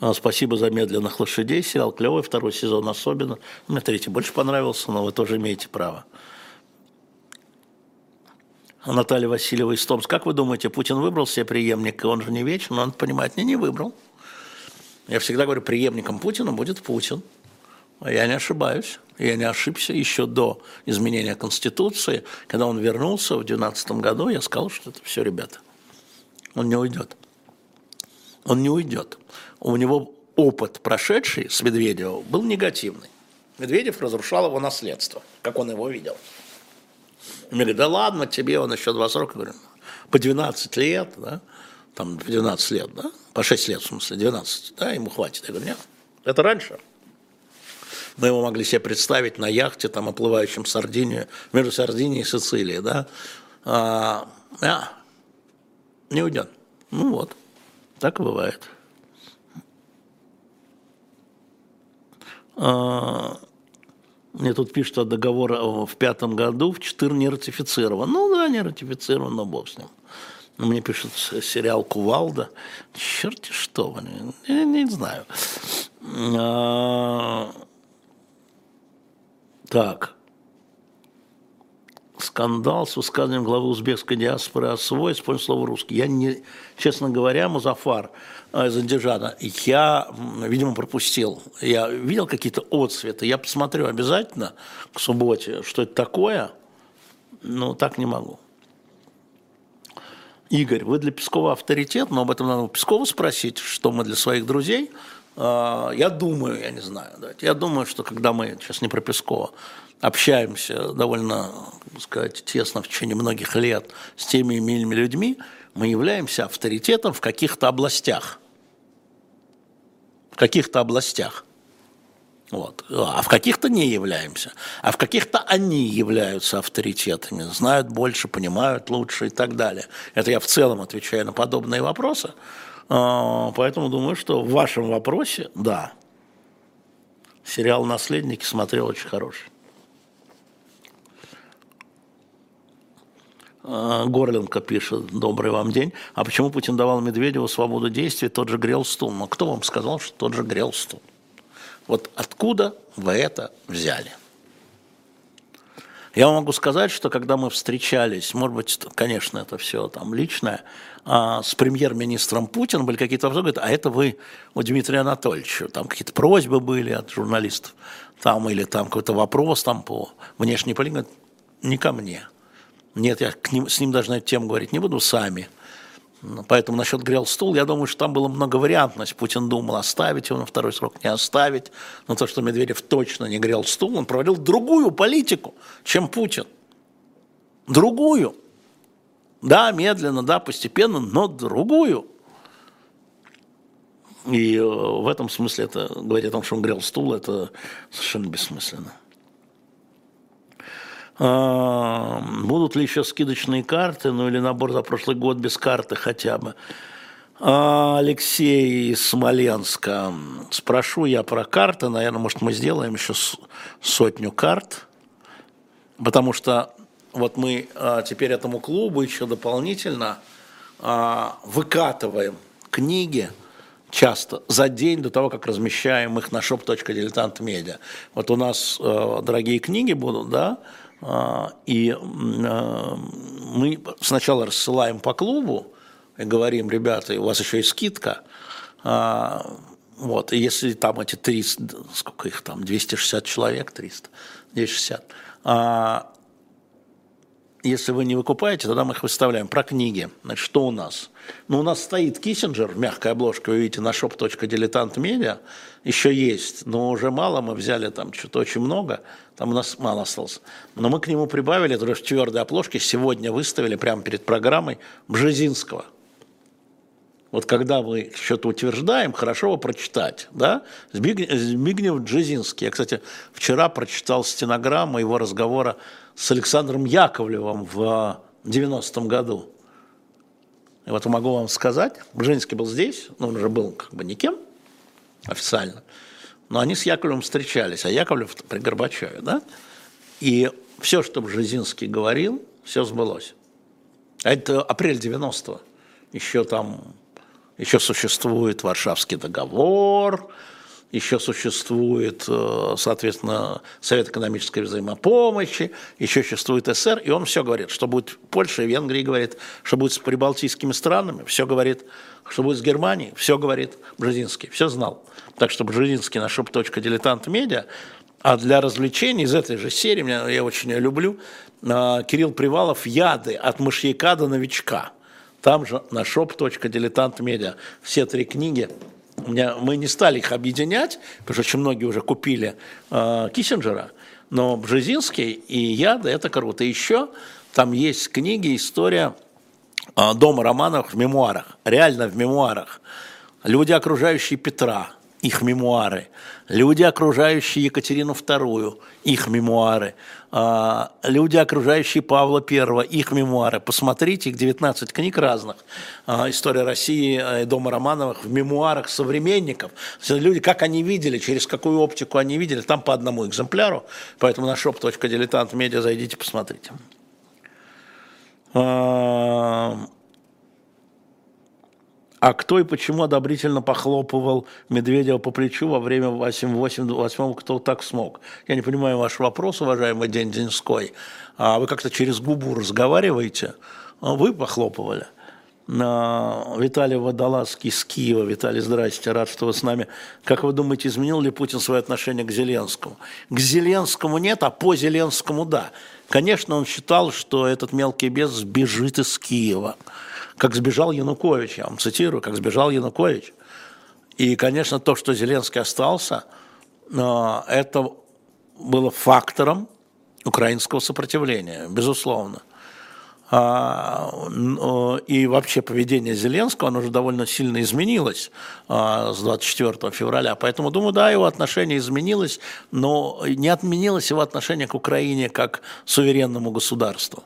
А, спасибо за медленных лошадей. Сериал клевый, второй сезон особенно. Мне третий больше понравился, но вы тоже имеете право. Наталья Васильева из Томска. Как вы думаете, Путин выбрал себе преемника? Он же не вечен, он понимает, не, не выбрал. Я всегда говорю, преемником Путина будет Путин. А я не ошибаюсь. Я не ошибся еще до изменения Конституции. Когда он вернулся в 2012 году, я сказал, что это все, ребята. Он не уйдет. Он не уйдет у него опыт прошедший с Медведевым был негативный. Медведев разрушал его наследство, как он его видел. И да ладно, тебе он еще два срока, говорю, по 12 лет, да, там 12 лет, да, по 6 лет, в смысле, 12, да, ему хватит. Я говорю, нет, это раньше. Мы его могли себе представить на яхте, там, оплывающем Сардинию, между Сардинией и Сицилией, да, а, а, не уйдет. Ну вот. Так и бывает. А, мне тут пишут о договоре в пятом году, в четыре не ратифицирован. Ну да, не ратифицирован, но бог с ним. Мне пишут сериал «Кувалда». Черти что, я не знаю. А, так скандал с высказыванием главы узбекской диаспоры о свой, используя слово русский. Я, не, честно говоря, Музафар э, из Андижана, я, видимо, пропустил. Я видел какие-то отцветы. Я посмотрю обязательно к субботе, что это такое, но так не могу. Игорь, вы для Пескова авторитет, но об этом надо у Пескова спросить, что мы для своих друзей. Э, я думаю, я не знаю, я думаю, что когда мы, сейчас не про Пескова, общаемся довольно, так сказать, тесно в течение многих лет с теми иными людьми, мы являемся авторитетом в каких-то областях. В каких-то областях. Вот. А в каких-то не являемся. А в каких-то они являются авторитетами, знают больше, понимают лучше и так далее. Это я в целом отвечаю на подобные вопросы. А, поэтому думаю, что в вашем вопросе, да, сериал «Наследники» смотрел очень хороший. Горленко пишет, добрый вам день. А почему Путин давал Медведеву свободу действий, тот же грел стул? Ну, кто вам сказал, что тот же грел стул? Вот откуда вы это взяли? Я могу сказать, что когда мы встречались, может быть, конечно, это все там личное, а с премьер-министром Путиным были какие-то вопросы, говорит, а это вы у Дмитрия Анатольевича, там какие-то просьбы были от журналистов, там или там какой-то вопрос там по внешней политике, не ко мне. Нет, я к ним, с ним даже на эту тему говорить не буду, сами. Поэтому насчет грел стул, я думаю, что там было много вариантность. Путин думал, оставить его на второй срок, не оставить. Но то, что Медведев точно не грел стул, он проводил другую политику, чем Путин. Другую. Да, медленно, да, постепенно, но другую. И э, в этом смысле это говорить о том, что он грел стул, это совершенно бессмысленно. А, будут ли еще скидочные карты, ну или набор за прошлый год без карты хотя бы. А, Алексей из Смоленска. Спрошу я про карты. Наверное, может, мы сделаем еще сотню карт. Потому что вот мы а, теперь этому клубу еще дополнительно выкатываем книги часто за день до того, как размещаем их на shop.diletant.media. Вот у нас дорогие книги будут, да, и а, мы сначала рассылаем по клубу и говорим, ребята, у вас еще есть скидка. А, вот, и если там эти 300, сколько их там, 260 человек, 300, 260, если вы не выкупаете, тогда мы их выставляем. Про книги. Значит, что у нас? Ну, у нас стоит Киссинджер в мягкой обложке, вы видите, на shop.diletant.media. Еще есть, но уже мало, мы взяли там что-то очень много, там у нас мало осталось. Но мы к нему прибавили, это уже в твердой обложке, сегодня выставили прямо перед программой Бжезинского. Вот когда мы что-то утверждаем, хорошо его прочитать. Да? Збигнев Джезинский. Я, кстати, вчера прочитал стенограмму его разговора с Александром Яковлевым в 90-м году. И вот могу вам сказать, Бжезинский был здесь, но он уже был как бы никем официально, но они с Яковлевым встречались, а Яковлев при Горбачеве, да? И все, что Бжезинский говорил, все сбылось. А это апрель 90-го. Еще там еще существует Варшавский договор, еще существует, э, соответственно, Совет экономической взаимопомощи, еще существует СССР, и он все говорит, что будет Польша Венгрия, говорит, что будет с прибалтийскими странами, все говорит, что будет с Германией, все говорит Бжезинский, все знал. Так что Бжезинский на shop.diletant.media, а для развлечений из этой же серии, я очень ее люблю, э, Кирилл Привалов «Яды от мышьяка до новичка». Там же на shop.diletant.media все три книги. Мы не стали их объединять, потому что очень многие уже купили э, Киссинджера, но Бжезинский и я, да, это круто. Еще там есть книги, история э, дома Романовых в мемуарах, реально в мемуарах. Люди, окружающие Петра, их мемуары. Люди, окружающие Екатерину II, их мемуары. А, люди, окружающие Павла I, их мемуары. Посмотрите, их 19 книг разных. А, История России и Дома Романовых в мемуарах современников. Люди, как они видели, через какую оптику они видели, там по одному экземпляру. Поэтому на shop.diletant.media зайдите, посмотрите. А, а кто и почему одобрительно похлопывал Медведева по плечу во время 8-8, кто так смог? Я не понимаю ваш вопрос, уважаемый День Деньской. А вы как-то через губу разговариваете? А вы похлопывали? Виталий Водолазский с Киева. Виталий, здрасте, рад, что вы с нами. Как вы думаете, изменил ли Путин свое отношение к Зеленскому? К Зеленскому нет, а по Зеленскому да. Конечно, он считал, что этот мелкий бес сбежит из Киева как сбежал Янукович, я вам цитирую, как сбежал Янукович. И, конечно, то, что Зеленский остался, э, это было фактором украинского сопротивления, безусловно. А, и вообще поведение Зеленского, оно уже довольно сильно изменилось а, с 24 февраля. Поэтому, думаю, да, его отношение изменилось, но не отменилось его отношение к Украине как суверенному государству.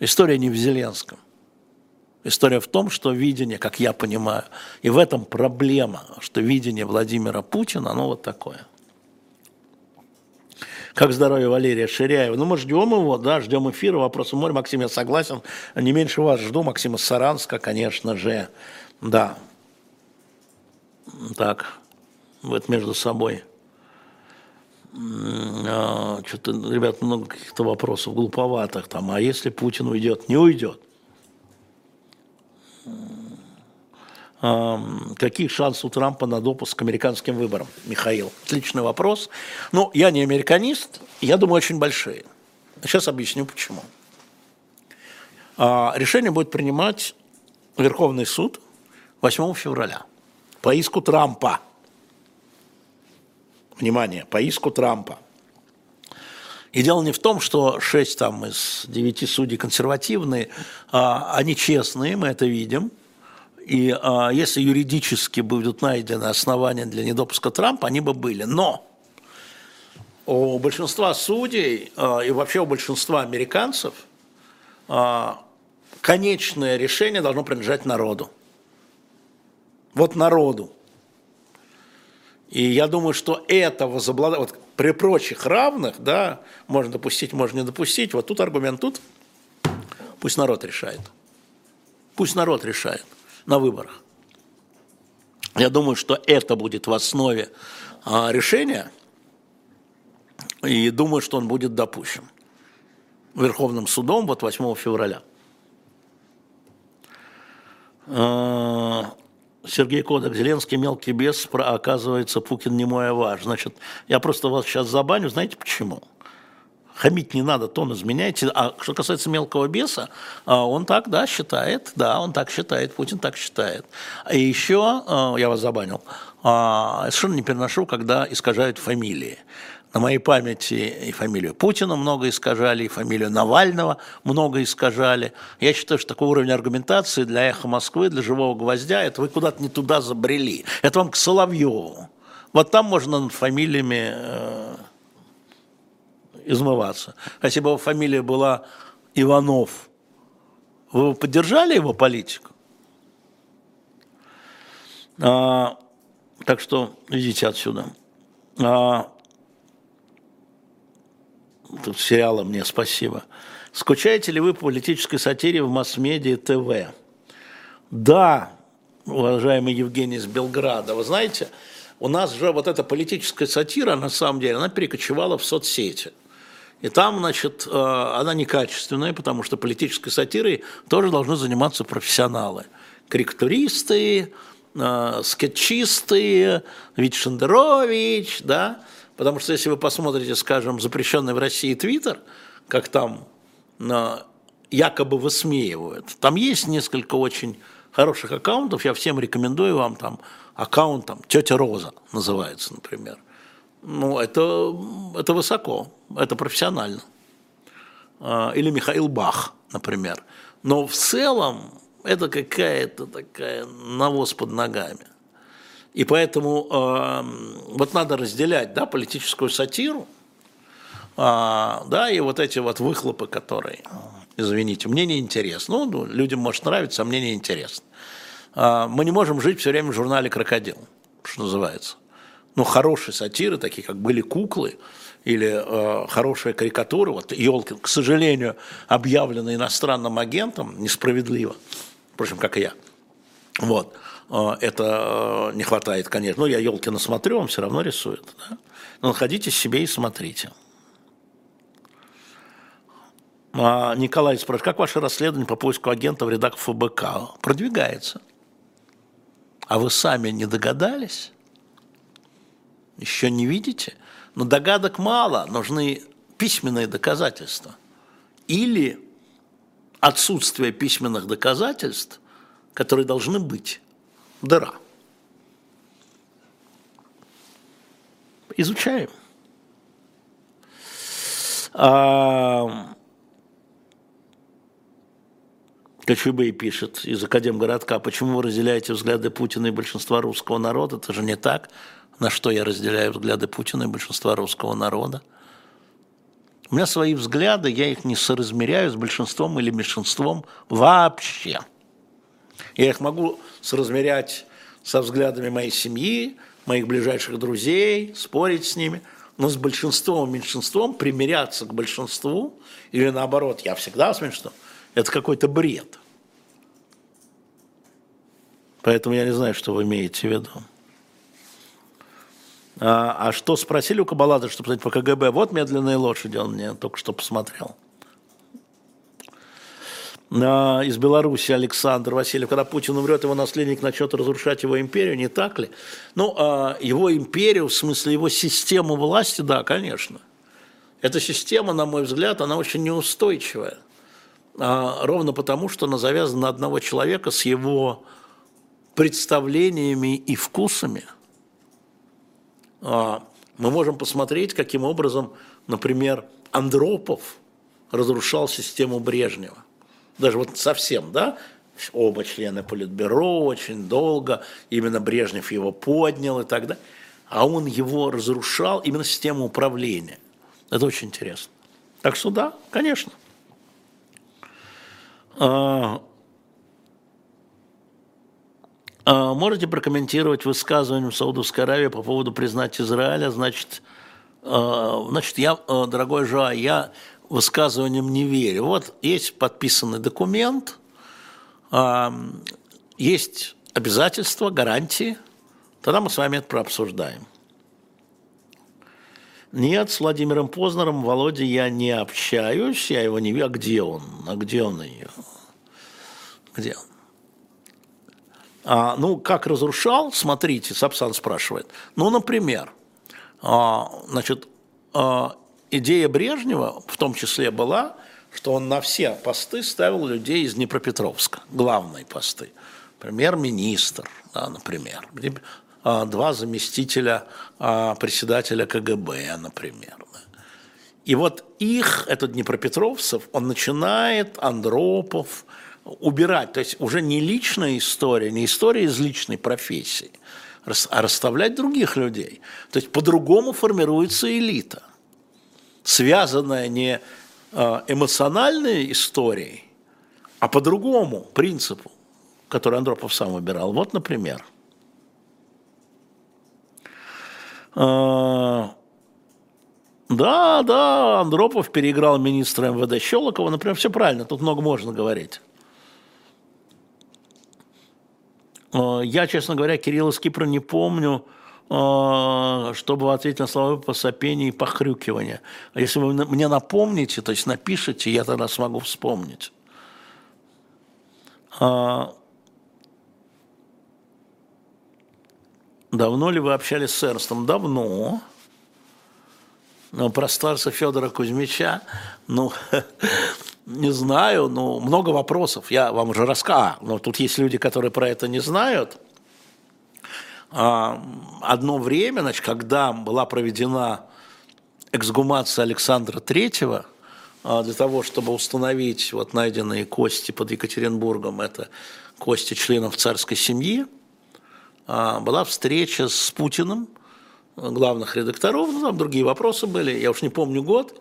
История не в Зеленском. История в том, что видение, как я понимаю, и в этом проблема, что видение Владимира Путина, оно вот такое. Как здоровье Валерия Ширяева? Ну, мы ждем его, да, ждем эфира. Вопросы море. Максим, я согласен. Не меньше вас жду. Максима Саранска, конечно же. Да. Так, вот между собой. А, Что-то, ребят, много каких-то вопросов глуповатых там. А если Путин уйдет? Не уйдет. Каких шансов у Трампа на допуск к американским выборам, Михаил? Отличный вопрос. Ну, я не американист, я думаю, очень большие. Сейчас объясню, почему. А, решение будет принимать Верховный суд 8 февраля по иску Трампа. Внимание, по иску Трампа. И дело не в том, что шесть там из девяти судей консервативные, а, они честные, мы это видим – и а, если юридически будут найдены основания для недопуска Трампа, они бы были. Но у большинства судей а, и вообще у большинства американцев а, конечное решение должно принадлежать народу. Вот народу. И я думаю, что это возобладает, вот при прочих равных, да, можно допустить, можно не допустить, вот тут аргумент, тут пусть народ решает. Пусть народ решает на выборах. Я думаю, что это будет в основе а, решения, и думаю, что он будет допущен Верховным судом вот 8 февраля. А, Сергей Кодек, Зеленский мелкий бес, оказывается, Пукин не мой аваж. Значит, я просто вас сейчас забаню, знаете почему? Хамить не надо, тон изменяйте. А что касается мелкого беса, а, он так, да, считает, да, он так считает, Путин так считает. И еще, а, я вас забанил, а, совершенно не переношу, когда искажают фамилии. На моей памяти и фамилию Путина много искажали, и фамилию Навального много искажали. Я считаю, что такой уровень аргументации для «Эхо Москвы», для «Живого гвоздя» – это вы куда-то не туда забрели. Это вам к Соловьеву. Вот там можно над фамилиями э, измываться. А если бы его фамилия была Иванов, вы бы поддержали его политику? А, так что идите отсюда. А, тут сериала мне спасибо. Скучаете ли вы по политической сатире в масс-медиа ТВ? Да, уважаемый Евгений из Белграда. Вы знаете, у нас же вот эта политическая сатира, на самом деле, она перекочевала в соцсети. И там, значит, э, она некачественная, потому что политической сатирой тоже должны заниматься профессионалы. Карикатуристы, э, скетчисты, Вить Шендерович, да, потому что если вы посмотрите, скажем, запрещенный в России Твиттер, как там э, якобы высмеивают, там есть несколько очень хороших аккаунтов, я всем рекомендую вам там аккаунт там «Тетя Роза» называется, например – ну, это, это высоко, это профессионально. А, или Михаил Бах, например. Но в целом это какая-то такая навоз под ногами. И поэтому э, вот надо разделять да, политическую сатиру, э, да, и вот эти вот выхлопы, которые, извините, мне не интересно. Ну, людям может нравиться, а мне не интересно. Мы не можем жить все время в журнале «Крокодил», что называется. Ну, хорошие сатиры, такие как «Были куклы», или э, хорошая карикатура, вот Елкин, к сожалению, объявлена иностранным агентом, несправедливо, впрочем, как и я. Вот. Э, это э, не хватает, конечно. Ну, я Елкина смотрю, он все равно рисует. Да? Но находите себе и смотрите. А Николай спрашивает, как ваше расследование по поиску агента в рядах ФБК продвигается? А вы сами не догадались? Еще не видите? Но догадок мало, нужны письменные доказательства. Или отсутствие письменных доказательств, которые должны быть. Дыра. Изучаем. А, Кочубей пишет из Академгородка, почему вы разделяете взгляды Путина и большинства русского народа? Это же не так на что я разделяю взгляды Путина и большинства русского народа. У меня свои взгляды, я их не соразмеряю с большинством или меньшинством вообще. Я их могу соразмерять со взглядами моей семьи, моих ближайших друзей, спорить с ними, но с большинством и меньшинством примиряться к большинству, или наоборот, я всегда с меньшинством, это какой-то бред. Поэтому я не знаю, что вы имеете в виду. А, а что спросили у Кабалады, что посмотреть по КГБ? Вот медленные лошади, он мне только что посмотрел. А, из Беларуси Александр Васильев, когда Путин умрет, его наследник начнет разрушать его империю, не так ли? Ну, а его империю, в смысле его систему власти, да, конечно. Эта система, на мой взгляд, она очень неустойчивая. А, ровно потому, что она завязана на одного человека с его представлениями и вкусами – мы можем посмотреть, каким образом, например, Андропов разрушал систему Брежнева. Даже вот совсем, да, оба члены Политбюро очень долго, именно Брежнев его поднял и так далее. А он его разрушал, именно систему управления. Это очень интересно. Так что да, конечно. А, а можете прокомментировать высказывание Саудовской Аравии по поводу признать Израиля? Значит, а, значит я, а, дорогой Жа, я высказываниям не верю. Вот есть подписанный документ, есть обязательства, гарантии, тогда мы с вами это прообсуждаем. Нет, с Владимиром Познером, Володя, я не общаюсь, я его не вижу. А где он? А где он ее? Где он? А, ну, как разрушал, смотрите, Сапсан спрашивает. Ну, например, а, значит, а, идея Брежнева в том числе была, что он на все посты ставил людей из Днепропетровска, главные посты. Премьер-министр, да, например, а, два заместителя а, председателя КГБ, например. И вот их, этот Днепропетровцев, он начинает, Андропов, убирать, то есть уже не личная история, не история из личной профессии, а расставлять других людей. То есть по-другому формируется элита, связанная не а, эмоциональной историей, а по другому принципу, который Андропов сам выбирал. Вот, например. А, да, да, Андропов переиграл министра МВД Щелокова, например, все правильно, тут много можно говорить. Э, я, честно говоря, Кирилла Скипра не помню, э, чтобы ответить на слова по сопению и похрюкивания. А если вы мне напомните, то есть напишите, я тогда смогу вспомнить. А, давно ли вы общались с Эрнстом? Давно. Но про старца Федора Кузьмича, ну, [LAUGHS] Не знаю, но много вопросов. Я вам уже рассказал. Но тут есть люди, которые про это не знают. А, одно время, значит, когда была проведена эксгумация Александра Третьего, а, для того, чтобы установить вот найденные кости под Екатеринбургом, это кости членов царской семьи, а, была встреча с Путиным, главных редакторов, ну, там другие вопросы были, я уж не помню год,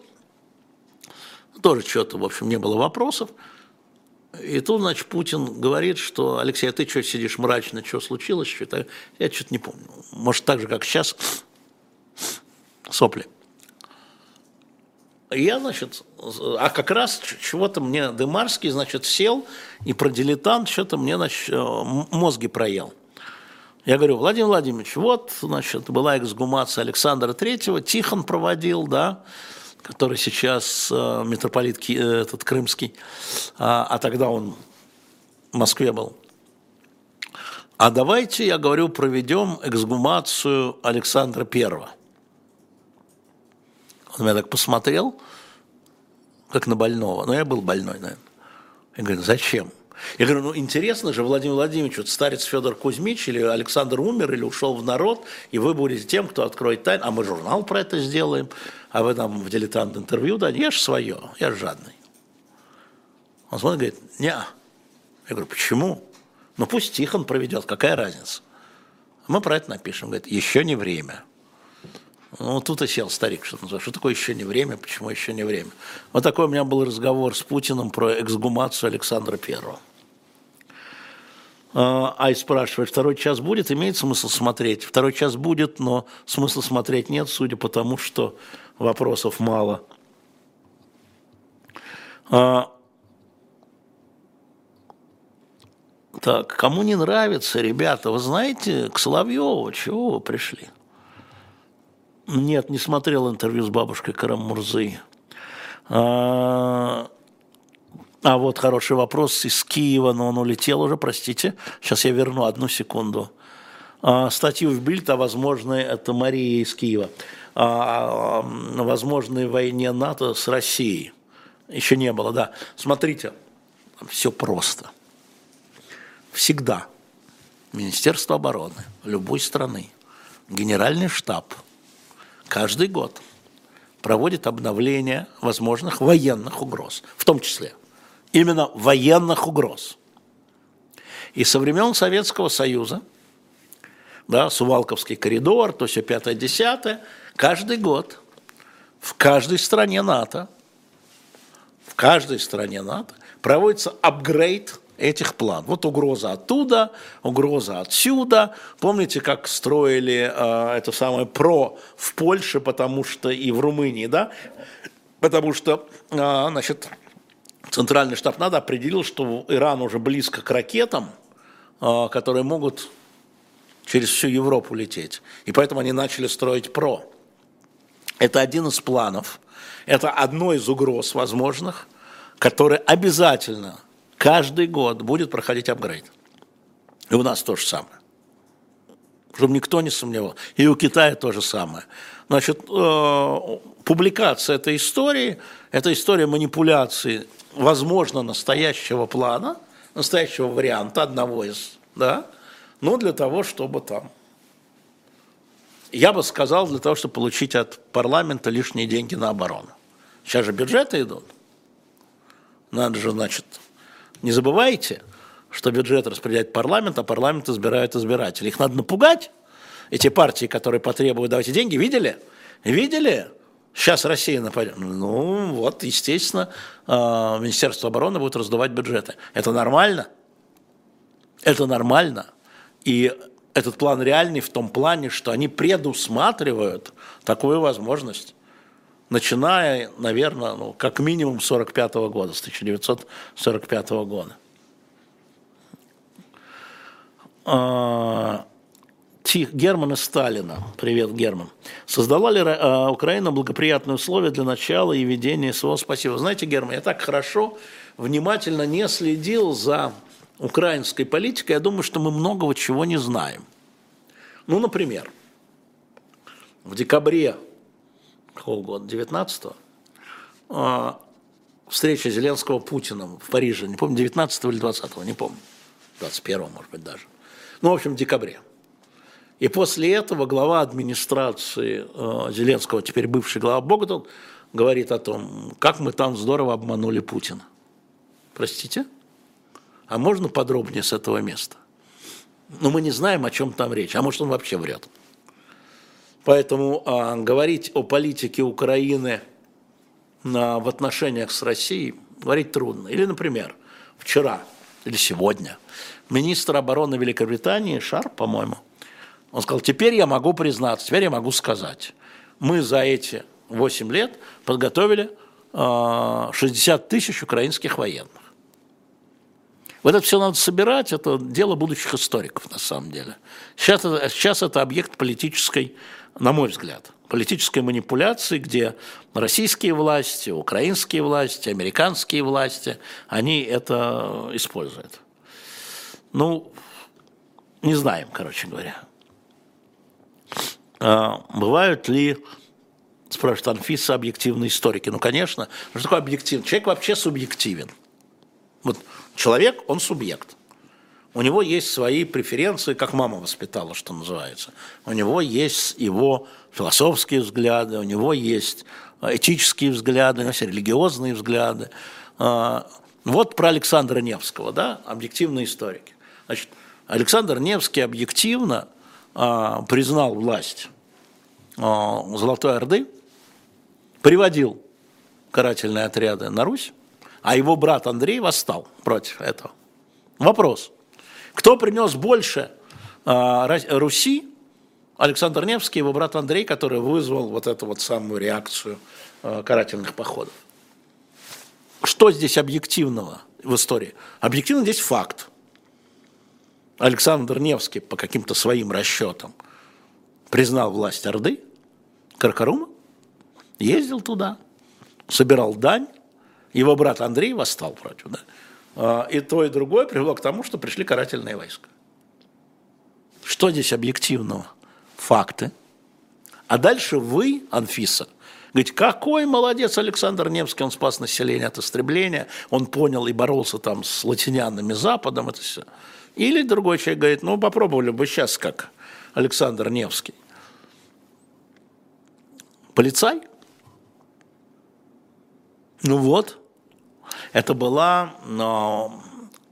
тоже что-то, в общем, не было вопросов. И тут, значит, Путин говорит, что Алексей, а ты что сидишь мрачно, что случилось, что-то, я что-то не помню. Может, так же, как сейчас, сопли. Я, значит, а как раз чего-то мне Дымарский, значит, сел и про дилетант что-то мне, значит, мозги проел. Я говорю, Владимир Владимирович, вот, значит, была эксгумация Александра Третьего, Тихон проводил, да, который сейчас э, митрополит э, этот крымский, а, а тогда он в Москве был. А давайте, я говорю, проведем эксгумацию Александра Первого. Он меня так посмотрел, как на больного. Но я был больной, наверное. Я говорю, зачем? Я говорю, ну интересно же, Владимир Владимирович, вот старец Федор Кузьмич или Александр умер или ушел в народ, и вы будете тем, кто откроет тайну, а мы журнал про это сделаем, а вы там в дилетант интервью да, я же свое, я жадный. Он смотрит говорит, не Я говорю, почему? Ну пусть Тихон проведет, какая разница? Мы про это напишем. Говорит, еще не время. Ну, тут и сел старик, что называется. Что такое еще не время, почему еще не время? Вот такой у меня был разговор с Путиным про эксгумацию Александра Первого. А, Ай спрашивает, второй час будет, имеет смысл смотреть? Второй час будет, но смысла смотреть нет, судя по тому, что вопросов мало. А, так, кому не нравится, ребята, вы знаете, к Соловьеву, чего вы пришли? Нет, не смотрел интервью с бабушкой Карамурзы. А, а вот хороший вопрос из Киева, но он улетел уже, простите. Сейчас я верну одну секунду. А, статью в Бильд о возможной, это Мария из Киева, о возможной войне НАТО с Россией. Еще не было, да. Смотрите, все просто. Всегда Министерство обороны любой страны, Генеральный штаб каждый год проводит обновление возможных военных угроз, в том числе именно военных угроз. И со времен Советского Союза, да, Сувалковский коридор, то все пятое-десятое, каждый год в каждой стране НАТО, в каждой стране НАТО проводится апгрейд этих планов. Вот угроза оттуда, угроза отсюда. Помните, как строили э, это самое ПРО в Польше, потому что и в Румынии, да? Потому что, э, значит, Центральный штаб НАТО определил, что Иран уже близко к ракетам, а, которые могут через всю Европу лететь. И поэтому они начали строить ПРО. Это один из планов, это одно из угроз возможных, которые обязательно каждый год будет проходить апгрейд. И у нас то же самое. Чтобы никто не сомневал. И у Китая то же самое. Значит, э, публикация этой истории, это история манипуляции возможно, настоящего плана, настоящего варианта, одного из, да, но для того, чтобы там, я бы сказал, для того, чтобы получить от парламента лишние деньги на оборону. Сейчас же бюджеты идут. Надо же, значит, не забывайте, что бюджет распределяет парламент, а парламент избирает избирателей. Их надо напугать. Эти партии, которые потребуют, давайте деньги, видели? Видели? Сейчас Россия нападет. Ну, вот, естественно, а, Министерство обороны будет раздувать бюджеты. Это нормально? Это нормально. И этот план реальный в том плане, что они предусматривают такую возможность. Начиная, наверное, ну, как минимум с 1945 года, с 1945 года. А, Тих, Германа Сталина, привет, Герман, создала ли э, Украина благоприятные условия для начала и ведения СВО? Спасибо. Знаете, Герман, я так хорошо, внимательно не следил за украинской политикой, я думаю, что мы многого чего не знаем. Ну, например, в декабре какого года, 19-го, э, встреча Зеленского Путина в Париже, не помню, 19 или 20 не помню, 21 может быть даже. Ну, в общем, в декабре. И после этого глава администрации э, Зеленского, теперь бывший глава Богдан, говорит о том, как мы там здорово обманули Путина. Простите? А можно подробнее с этого места? Но мы не знаем, о чем там речь, а может он вообще врет. Поэтому а, говорить о политике Украины на, в отношениях с Россией говорить трудно. Или, например, вчера или сегодня министр обороны Великобритании, Шар, по-моему, он сказал, теперь я могу признаться, теперь я могу сказать, мы за эти 8 лет подготовили 60 а, тысяч украинских военных. Вот это все надо собирать, это дело будущих историков на самом деле. Сейчас, сейчас это объект политической, на мой взгляд, политической манипуляции, где российские власти, украинские власти, американские власти, они это используют. Ну, не знаем, короче говоря. А, бывают ли, спрашивает Анфиса, объективные историки? Ну, конечно. Что такое объективный? Человек вообще субъективен. Вот человек, он субъект. У него есть свои преференции, как мама воспитала, что называется. У него есть его философские взгляды, у него есть этические взгляды, религиозные взгляды. А, вот про Александра Невского, да, объективные историки. Значит, Александр Невский объективно а, признал власть а, Золотой Орды, приводил карательные отряды на Русь, а его брат Андрей восстал против этого. Вопрос. Кто принес больше а, Руси? Александр Невский, его брат Андрей, который вызвал вот эту вот самую реакцию а, карательных походов. Что здесь объективного в истории? Объективно здесь факт. Александр Невский по каким-то своим расчетам признал власть Орды, Каркарума, ездил туда, собирал дань, его брат Андрей восстал против. Да? А, и то, и другое привело к тому, что пришли карательные войска. Что здесь объективного? Факты. А дальше вы, Анфиса, говорите, какой молодец Александр Невский, он спас население от истребления, он понял и боролся там с латинянами Западом, это все. Или другой человек говорит, ну попробовали бы сейчас как Александр Невский. Полицай? Ну вот, это была но,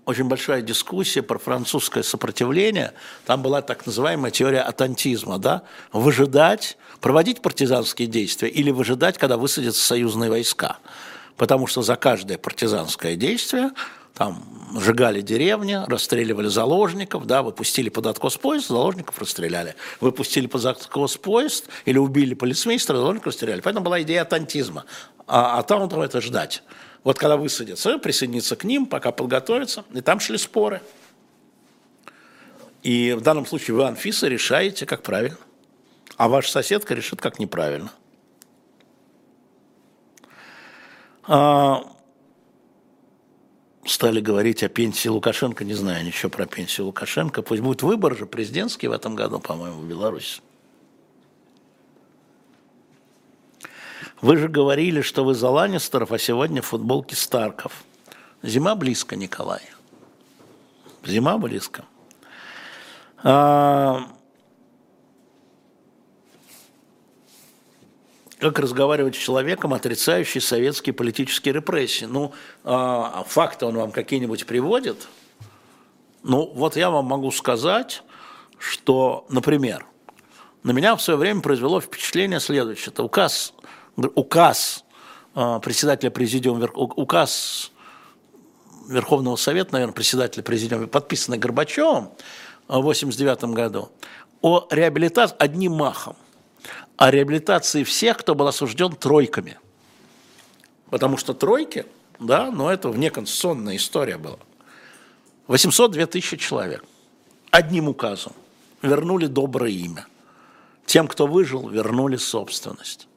очень большая дискуссия про французское сопротивление. Там была так называемая теория атантизма, да? выжидать, проводить партизанские действия или выжидать, когда высадятся союзные войска. Потому что за каждое партизанское действие там сжигали деревни, расстреливали заложников, да, выпустили под откос поезд, заложников расстреляли. Выпустили под откос поезд или убили полицмейстера, заложников расстреляли. Поэтому была идея атантизма. А, а там это ждать. Вот когда высадятся, присоединиться к ним, пока подготовятся, и там шли споры. И в данном случае вы, Анфиса, решаете, как правильно. А ваша соседка решит, как неправильно. А, стали говорить о пенсии Лукашенко, не знаю ничего про пенсию Лукашенко. Пусть будет выбор же президентский в этом году, по-моему, в Беларуси. Вы же говорили, что вы за Ланнистеров, а сегодня в футболке Старков. Зима близко, Николай. Зима близко. А... Как разговаривать с человеком, отрицающим советские политические репрессии? Ну, а, факты он вам какие-нибудь приводит? Ну, вот я вам могу сказать, что, например, на меня в свое время произвело впечатление следующее. Это указ указ а, председателя президиума, указ Верховного Совета, наверное, председателя президиума, подписанный Горбачевым в 1989 году, о реабилитации одним махом, о реабилитации всех, кто был осужден тройками. Потому что тройки, да, но это внеконституционная история была. 802 тысячи человек одним указом вернули доброе имя. Тем, кто выжил, вернули собственность.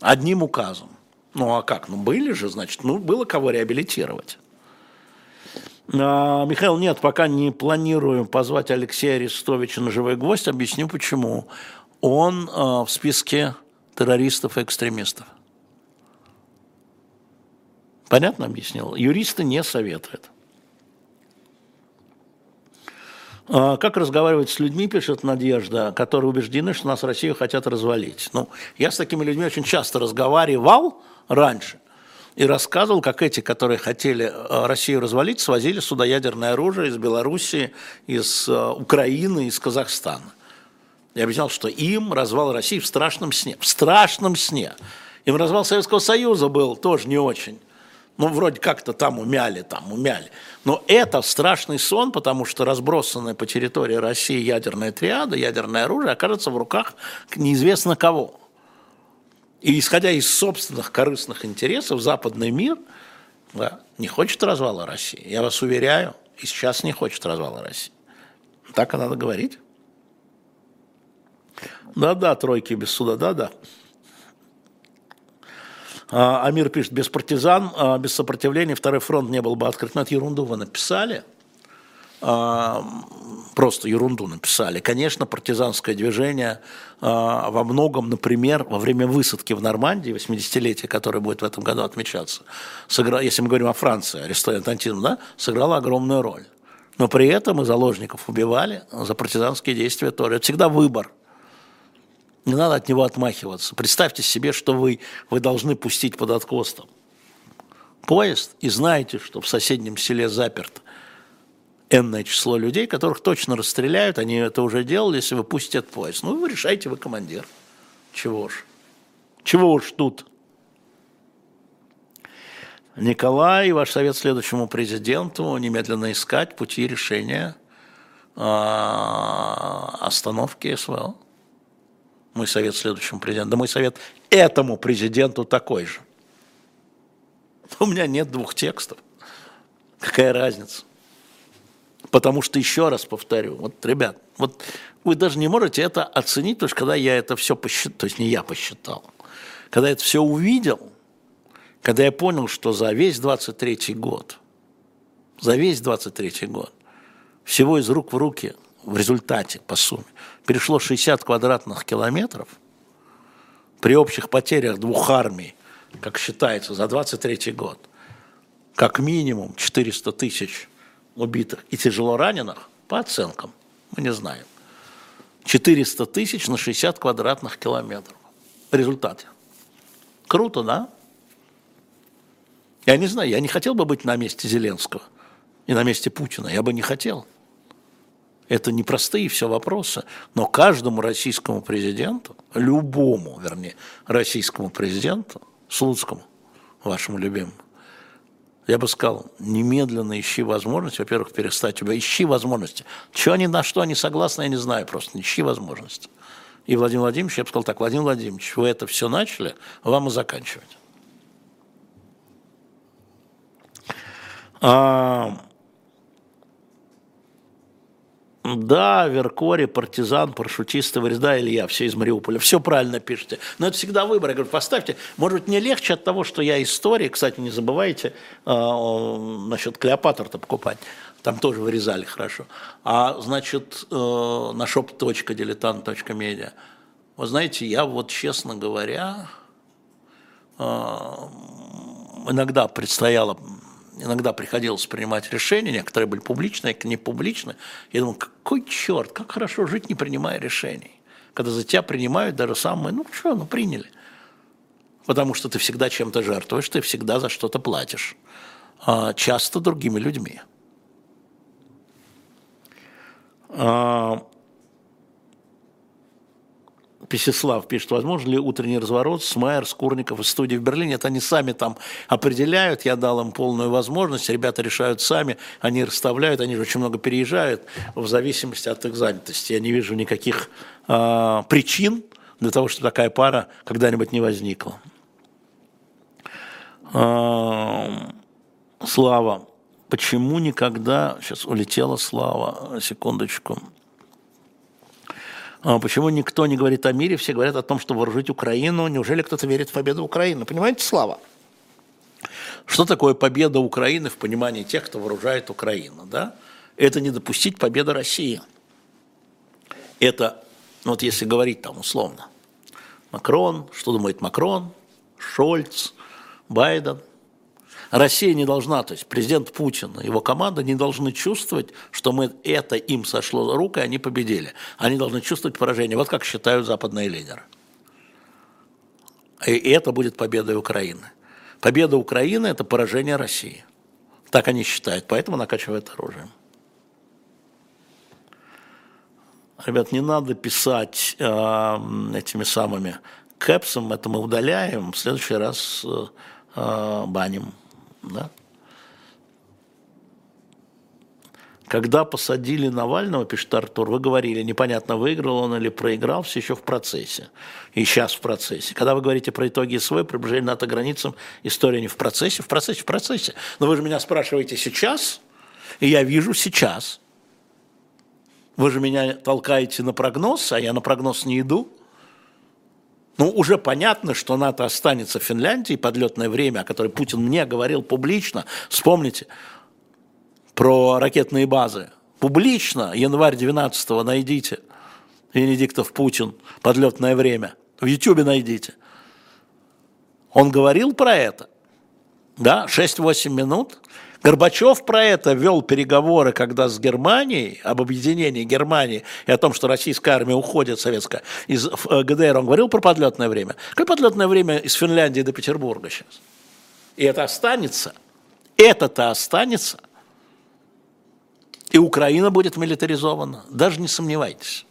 Одним указом. Ну а как? Ну были же, значит, ну было кого реабилитировать. А, Михаил, нет, пока не планирую позвать Алексея Арестовича на живой гвоздь. Объясню почему. Он а, в списке террористов и экстремистов. Понятно объяснил? Юристы не советуют. А, как разговаривать с людьми, пишет Надежда, которые убеждены, что нас Россию хотят развалить. Ну, я с такими людьми очень часто разговаривал раньше. и рассказывал, как эти, которые хотели э, Россию развалить, свозили сюда ядерное оружие из Белоруссии, из э, Украины, из Казахстана. Я объяснял, что им развал России в страшном сне. В страшном сне. Им развал Советского Союза был тоже не очень. Ну, вроде как-то там умяли, там умяли. Но это страшный сон, потому что разбросанная по территории России ядерная триада, ядерное оружие окажется в руках неизвестно кого. И исходя из собственных корыстных интересов, западный мир да, не хочет развала России. Я вас уверяю, и сейчас не хочет развала России. Так и надо говорить. Да-да, тройки без суда, да-да. А, Амир пишет, без партизан, а, без сопротивления второй фронт не был бы открыт. Но ну, это ерунду вы написали. А, просто ерунду написали. Конечно, партизанское движение во многом, например, во время высадки в Нормандии, 80-летие, которое будет в этом году отмечаться, сыграло, если мы говорим о Франции, Аристотель Антонтин, да, сыграло огромную роль. Но при этом и заложников убивали за партизанские действия тоже. Это всегда выбор – не надо от него отмахиваться. Представьте себе, что вы, вы должны пустить под откостом поезд и знаете, что в соседнем селе заперто энное число людей, которых точно расстреляют, они это уже делали, если вы пустите этот поезд. Ну, вы решаете, вы командир. Чего ж? Чего уж тут? Николай, ваш совет следующему президенту немедленно искать пути решения а, остановки СВО мой совет следующему президенту, да мой совет этому президенту такой же. У меня нет двух текстов. Какая разница? Потому что, еще раз повторю, вот, ребят, вот вы даже не можете это оценить, потому что когда я это все посчитал, то есть не я посчитал, когда я это все увидел, когда я понял, что за весь 23 год, за весь 23 год, всего из рук в руки в результате, по сумме, перешло 60 квадратных километров, при общих потерях двух армий, как считается, за 23 год, как минимум 400 тысяч убитых и тяжело раненых, по оценкам, мы не знаем. 400 тысяч на 60 квадратных километров. В результате. Круто, да? Я не знаю, я не хотел бы быть на месте Зеленского и на месте Путина. Я бы не хотел. Это непростые все вопросы, но каждому российскому президенту, любому, вернее, российскому президенту, Слуцкому, вашему любимому, я бы сказал, немедленно ищи возможность, во-первых, перестать тебя, ищи возможности. Что они, на что они согласны, я не знаю просто, ищи возможности. И Владимир Владимирович, я бы сказал так, Владимир Владимирович, вы это все начали, вам и заканчивать. А, да, Веркори, партизан, парашютисты, да, Илья, все из Мариуполя. Все правильно пишете. Но это всегда выбор. Я говорю, поставьте. Может быть, мне легче от того, что я историк. Кстати, не забывайте э, насчет Клеопатр-то покупать. Там тоже вырезали хорошо. А, значит, э, на shop.diletant.media. Вы знаете, я вот, честно говоря, э, иногда предстояло иногда приходилось принимать решения, некоторые были публичные, не публичные. Я думал, какой черт, как хорошо жить, не принимая решений. Когда за тебя принимают даже самые, ну что, ну приняли. Потому что ты всегда чем-то жертвуешь, ты всегда за что-то платишь. А часто другими людьми. Песислав пишет, возможно ли утренний разворот с Майер, Скурников из студии в Берлине. Это они сами там определяют, я дал им полную возможность, ребята решают сами, они расставляют, они же очень много переезжают в зависимости от их занятости. Я не вижу никаких э, причин для того, чтобы такая пара когда-нибудь не возникла. Э, Слава, почему никогда... Сейчас улетела Слава, секундочку. Почему никто не говорит о мире, все говорят о том, что вооружить Украину. Неужели кто-то верит в победу Украины? Понимаете, Слава? Что такое победа Украины в понимании тех, кто вооружает Украину? Да? Это не допустить победы России. Это, ну вот если говорить там условно, Макрон, что думает Макрон, Шольц, Байден – Россия не должна, то есть президент Путин и его команда не должны чувствовать, что мы это им сошло рук, и они победили. Они должны чувствовать поражение. Вот как считают западные лидеры. И это будет победой Украины. Победа Украины – это поражение России. Так они считают, поэтому накачивают оружием. Ребят, не надо писать э, этими самыми кэпсом, это мы удаляем, в следующий раз э, э, баним. Да? Когда посадили Навального, пишет Артур, вы говорили, непонятно, выиграл он или проиграл, все еще в процессе. И сейчас в процессе. Когда вы говорите про итоги СВ, приближение НАТО границам, история не в процессе, в процессе, в процессе. Но вы же меня спрашиваете сейчас, и я вижу сейчас. Вы же меня толкаете на прогноз, а я на прогноз не иду. Ну, уже понятно, что НАТО останется в Финляндии, подлетное время, о котором Путин мне говорил публично. Вспомните, про ракетные базы. Публично, январь 12 найдите. Венедиктов Путин, подлетное время. В Ютьюбе найдите. Он говорил про это. Да, 6-8 минут. Горбачев про это вел переговоры, когда с Германией, об объединении Германии и о том, что российская армия уходит, советская, из э, ГДР, он говорил про подлетное время. Какое подлетное время из Финляндии до Петербурга сейчас? И это останется. Это-то останется. И Украина будет милитаризована, даже не сомневайтесь.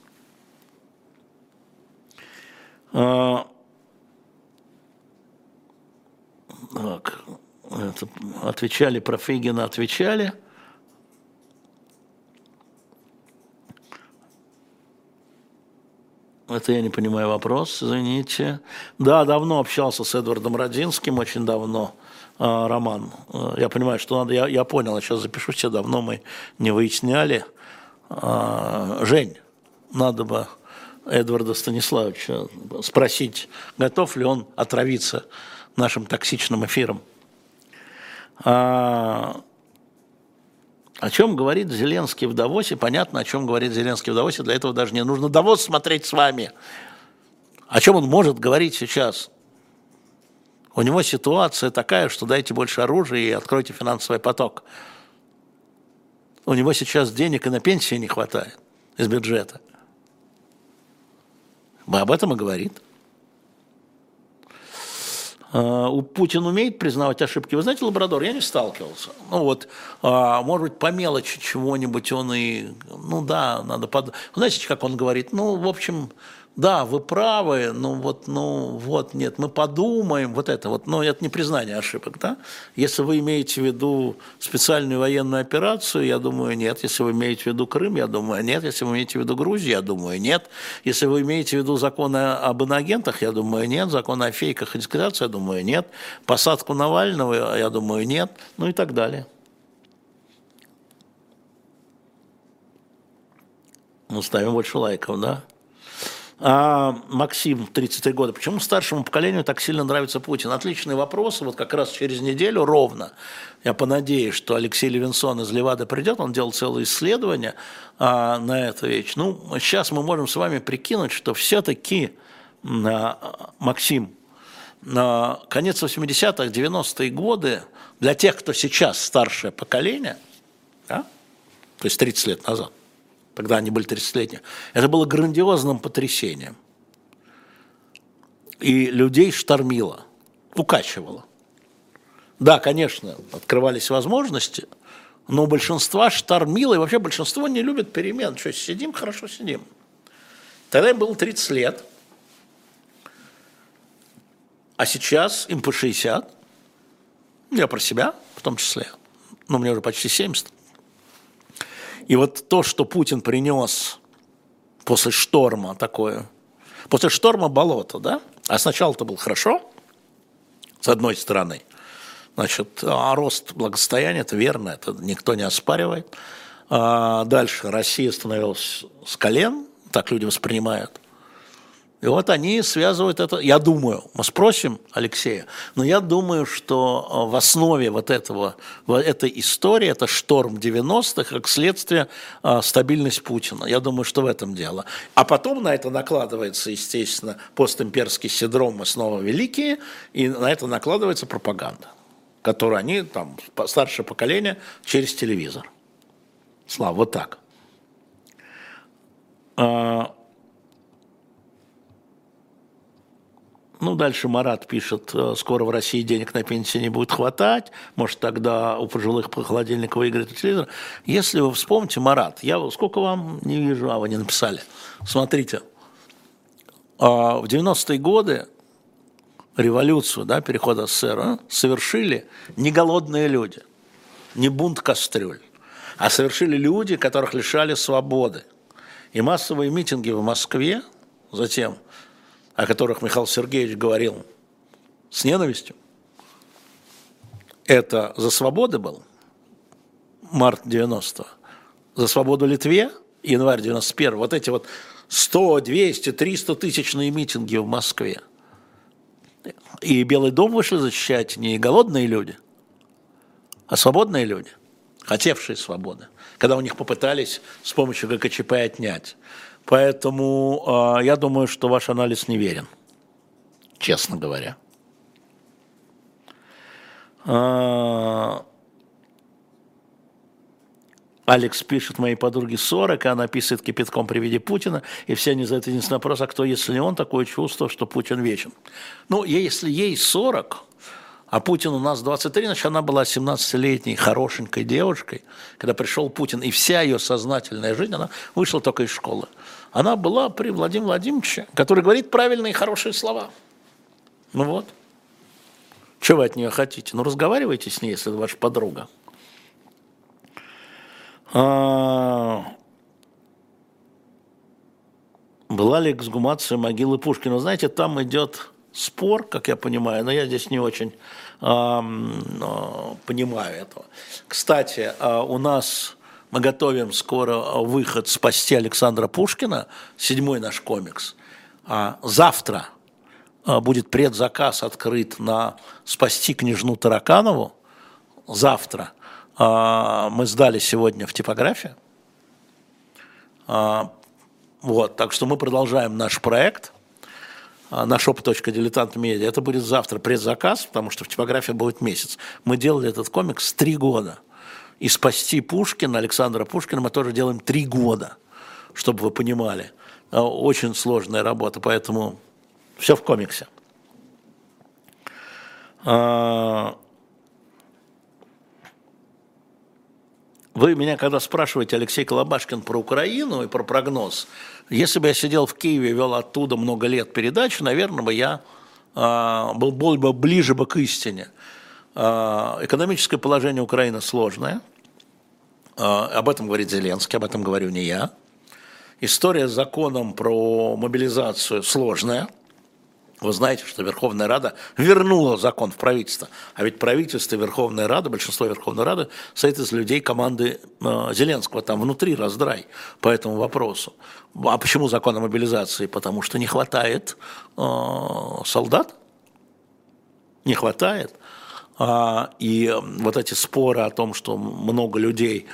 А, так, это, отвечали про Фейгина, отвечали. Это я не понимаю вопрос, извините. Да, давно общался с Эдвардом Родинским, очень давно. А, роман. А, я понимаю, что надо, я, я понял, я сейчас запишу все, давно мы не выясняли. А, Жень, надо бы Эдварда Станиславовича спросить, готов ли он отравиться нашим токсичным эфиром. О чем говорит Зеленский в Давосе? Понятно, о чем говорит Зеленский в Давосе. Для этого даже не нужно Давос смотреть с вами. О чем он может говорить сейчас? У него ситуация такая, что дайте больше оружия и откройте финансовый поток. У него сейчас денег и на пенсии не хватает из бюджета. Об этом и говорит. А, Путин умеет признавать ошибки. Вы знаете, Лабрадор, я не сталкивался. Ну вот, а, может быть, по мелочи чего-нибудь он и... Ну да, надо... Под... Знаете, как он говорит? Ну, в общем, да, вы правы, ну вот, ну вот, нет, мы подумаем, вот это вот, но это не признание ошибок, да? Если вы имеете в виду специальную военную операцию, я думаю, нет. Если вы имеете в виду Крым, я думаю, нет. Если вы имеете в виду Грузию, я думаю, нет. Если вы имеете в виду законы об инагентах, я думаю, нет. Законы о фейках и дискредитации, я думаю, нет. Посадку Навального, я думаю, нет. Ну и так далее. Мы ставим больше лайков, да? А, Максим, 33 года. Почему старшему поколению так сильно нравится Путин? Отличный вопрос. Вот как раз через неделю ровно, я понадеюсь, что Алексей Левинсон из Левады придет, он делал целое исследование а, на эту вещь. Ну, сейчас мы можем с вами прикинуть, что все-таки, а, Максим, на конец 80-х, 90-е годы для тех, кто сейчас старшее поколение, да, то есть 30 лет назад, тогда они были 30-летние, это было грандиозным потрясением. И людей штормило, укачивало. Да, конечно, открывались возможности, но большинство штормило, и вообще большинство не любит перемен. Что, сидим, хорошо сидим. Тогда им было 30 лет, а сейчас им по 60. Я про себя в том числе, но мне уже почти 70. И вот то, что Путин принес после шторма такое, после шторма болото, да, а сначала это было хорошо, с одной стороны, значит, а рост благосостояния, это верно, это никто не оспаривает. А дальше Россия становилась с колен, так люди воспринимают. И вот они связывают это, я думаю, мы спросим Алексея, но я думаю, что э, в основе вот этого, этой истории, это шторм 90-х, как следствие э, стабильность Путина. Я думаю, что в этом дело. А потом на это накладывается, естественно, постимперский синдром, мы снова великие, и на это накладывается пропаганда, которую они, там, старшее поколение, через телевизор. Слава, вот так. Ну, дальше Марат пишет, э, скоро в России денег на пенсии не будет хватать, может, тогда у пожилых по холодильнику выиграет телевизор. Если вы вспомните, Марат, я сколько вам не вижу, а вы не написали. Смотрите, а, в 90-е годы революцию, да, перехода СССР, а, совершили не голодные люди, не бунт кастрюль, а совершили люди, которых лишали свободы. И массовые митинги в Москве затем, о которых Михаил Сергеевич говорил с ненавистью, это за свободы был, март 90-го, за свободу Литве, январь 91 вот эти вот 100, 200, 300 тысячные митинги в Москве. И Белый дом вышли защищать не голодные люди, а свободные люди, хотевшие свободы, когда у них попытались с помощью ГКЧП отнять. Поэтому э, я думаю, что ваш анализ неверен, честно говоря. Э, Алекс пишет моей подруге 40, и она писает кипятком при виде Путина, и все они задают единственный вопрос, а кто, если не он, такое чувство, что Путин вечен? Ну, если ей 40, а Путин у нас 23, значит, она была 17-летней хорошенькой девушкой, когда пришел Путин, и вся ее сознательная жизнь, она вышла только из школы. Она была при Владимире Владимировиче, который говорит правильные и хорошие слова. Ну вот. Что вы от нее хотите? Ну, разговаривайте с ней, если это ваша подруга. А, была ли эксгумация могилы Пушкина? Знаете, там идет спор, как я понимаю, но я здесь не очень э, понимаю этого. Кстати, э, у нас мы готовим скоро выход «Спасти Александра Пушкина», седьмой наш комикс. А завтра э, будет предзаказ открыт на «Спасти княжну Тараканову». Завтра – а, мы сдали сегодня в типографию. А, вот, так что мы продолжаем наш проект а, на shop.diletant.media. Это будет завтра предзаказ, потому что в типографии будет месяц. Мы делали этот комикс три года. И «Спасти Пушкина», Александра Пушкина мы тоже делаем три года, чтобы вы понимали. Очень сложная работа, поэтому все в комиксе. Вы меня когда спрашиваете, Алексей Колобашкин, про Украину и про прогноз, если бы я сидел в Киеве и вел оттуда много лет передачу, наверное, бы я э, был, был бы ближе бы к истине. Э, экономическое положение Украины сложное. Э, об этом говорит Зеленский, об этом говорю не я. История с законом про мобилизацию сложная – вы знаете, что Верховная Рада вернула закон в правительство. А ведь правительство Верховная Рада, большинство Верховной Рады состоит из людей команды э, Зеленского. Там внутри раздрай по этому вопросу. А почему закон о мобилизации? Потому что не хватает солдат. Не хватает. А, и вот эти споры о том, что много людей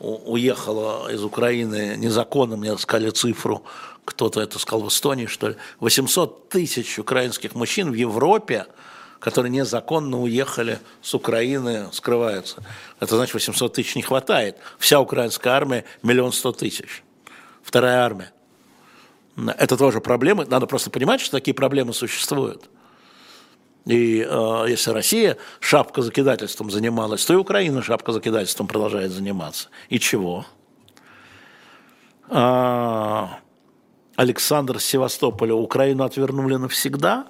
уехало из Украины незаконно, мне сказали цифру кто-то это сказал в Эстонии, что ли, 800 тысяч украинских мужчин в Европе, которые незаконно уехали с Украины, скрываются. Это значит, 800 тысяч не хватает. Вся украинская армия – миллион сто тысяч. Вторая армия. Это тоже проблемы. Надо просто понимать, что такие проблемы существуют. И э, если Россия шапка закидательством занималась, то и Украина шапка закидательством продолжает заниматься. И чего? А, Александр Севастополя Украину отвернули навсегда.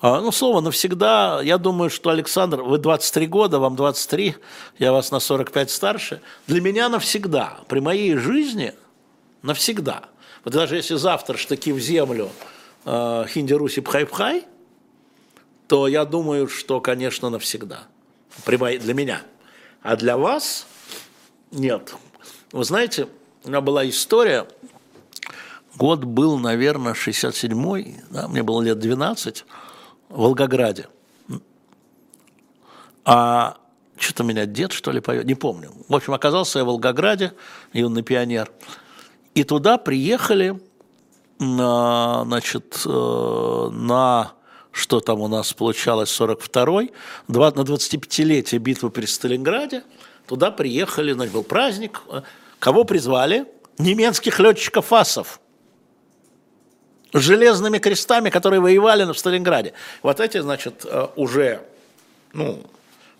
А, ну, слово навсегда, я думаю, что Александр, вы 23 года, вам 23, я вас на 45 старше. Для меня навсегда, при моей жизни навсегда. Вот даже если завтра штыки в землю э, Хинди Руси Пхай-Пхай, то я думаю, что, конечно, навсегда. Для меня. А для вас нет. Вы знаете, у меня была история, Год был, наверное, 67-й, да, мне было лет 12, в Волгограде. А что-то меня дед, что ли, поет, не помню. В общем, оказался я в Волгограде, юный пионер. И туда приехали, на, значит, э, на, что там у нас получалось, 42-й, на 25-летие битвы при Сталинграде. Туда приехали, значит, был праздник. Кого призвали? Немецких летчиков АСов – с железными крестами, которые воевали в Сталинграде. Вот эти, значит, э, уже, ну,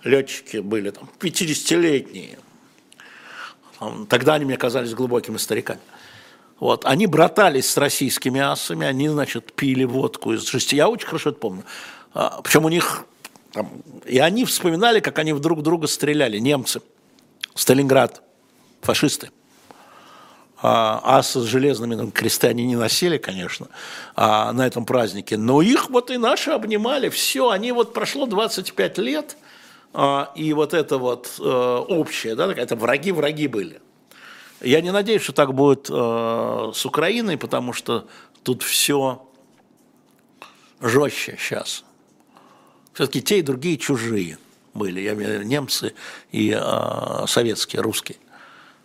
летчики были там 50-летние. Тогда они мне казались глубокими стариками. Вот, они братались с российскими асами, они, значит, пили водку из жести. Я очень хорошо это помню. А, причем у них... Там, и они вспоминали, как они друг друга стреляли, немцы. Сталинград, фашисты. А, асы с железными там, кресты они не носили, конечно, а, на этом празднике. Но их вот и наши обнимали. Все, они вот прошло 25 лет, а, и вот это вот э, общее, да, это враги-враги были. Я не надеюсь, что так будет э, с Украиной, потому что тут все жестче сейчас. Все-таки те и другие чужие были, я имею в виду немцы и э, советские, русские.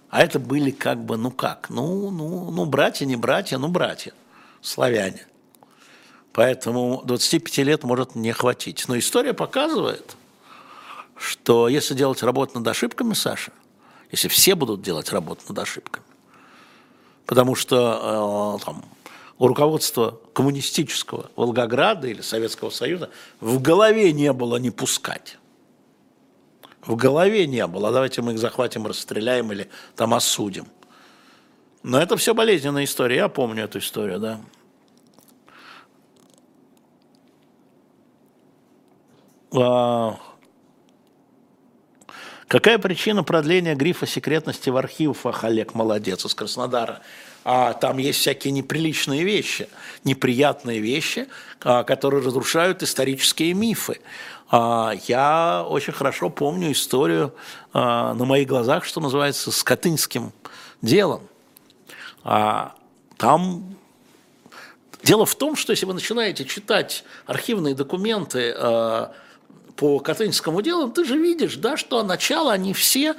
А это были как бы, ну как, ну, ну, ну братья, не братья, ну братья, славяне. Поэтому 25 лет может не хватить. Но история показывает, что если делать работу над ошибками, Саша, если все будут делать работу над ошибками. Потому что э, там, у руководства коммунистического Волгограда или Советского Союза в голове не было не пускать. В голове не было. Давайте мы их захватим, расстреляем или там осудим. Но это все болезненная история. Я помню эту историю, да. А, Какая причина продления грифа секретности в архивах, Олег молодец, из Краснодара? А там есть всякие неприличные вещи, неприятные вещи, а, которые разрушают исторические мифы. А, я очень хорошо помню историю а, на моих глазах, что называется, с Катынским делом. Там Дело в том, что если вы начинаете читать архивные документы по Катынскому делу, ты же видишь, да, что начало они все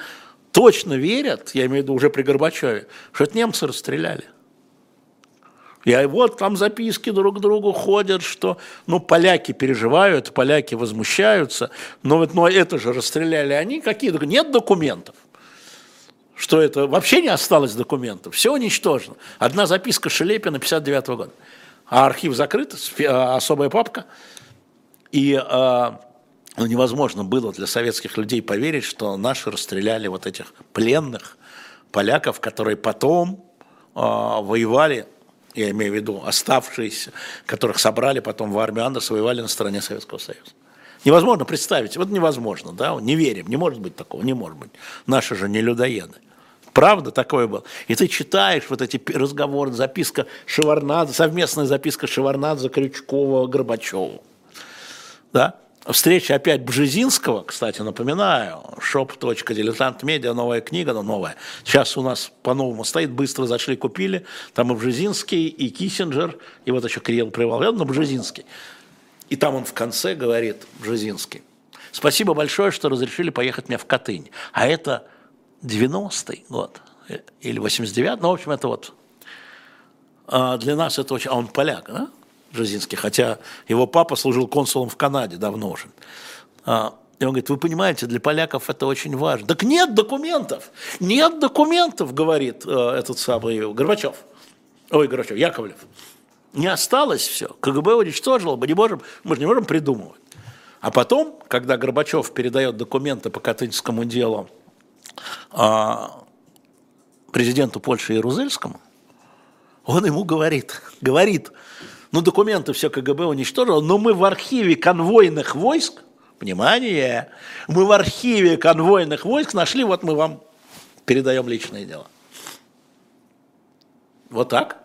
точно верят, я имею в виду уже при Горбачеве, что это немцы расстреляли. И вот там записки друг к другу ходят, что ну, поляки переживают, поляки возмущаются, но, вот, но это же расстреляли они, какие Нет документов что это вообще не осталось документов, все уничтожено. Одна записка Шелепина 59 -го года, а архив закрыт, а, особая папка, и а, ну, невозможно было для советских людей поверить, что наши расстреляли вот этих пленных поляков, которые потом э, воевали, я имею в виду оставшиеся, которых собрали потом в армию Андерса, воевали на стороне Советского Союза. Невозможно представить, вот невозможно, да, не верим, не может быть такого, не может быть. Наши же не людоеды. Правда такое было? И ты читаешь вот эти разговоры, записка Шеварнадзе, совместная записка Шеварнадзе, Крючкова, Горбачева. Да? Встреча опять Бжезинского, кстати, напоминаю, shop.diletant.media, новая книга, но новая. Сейчас у нас по-новому стоит, быстро зашли, купили. Там и Бжезинский, и Киссинджер, и вот еще Кирилл Привал, но Бжезинский. И там он в конце говорит, Бжезинский, спасибо большое, что разрешили поехать мне в Катынь. А это 90-й год, э, или 89-й, ну, в общем, это вот а для нас это очень... А он поляк, да? Бжезинский, хотя его папа служил консулом в Канаде давно уже. А, и он говорит, вы понимаете, для поляков это очень важно. Так нет документов, нет документов, говорит э, этот самый Горбачев. Ой, Горбачев, Яковлев. Не осталось все. КГБ уничтожило, мы не можем, мы же не можем придумывать. А потом, когда Горбачев передает документы по Катынскому делу а, президенту Польши Ярузельскому, он ему говорит, говорит, ну, документы все КГБ уничтожило, но мы в архиве конвойных войск, внимание, мы в архиве конвойных войск нашли, вот мы вам передаем личные дела. Вот так.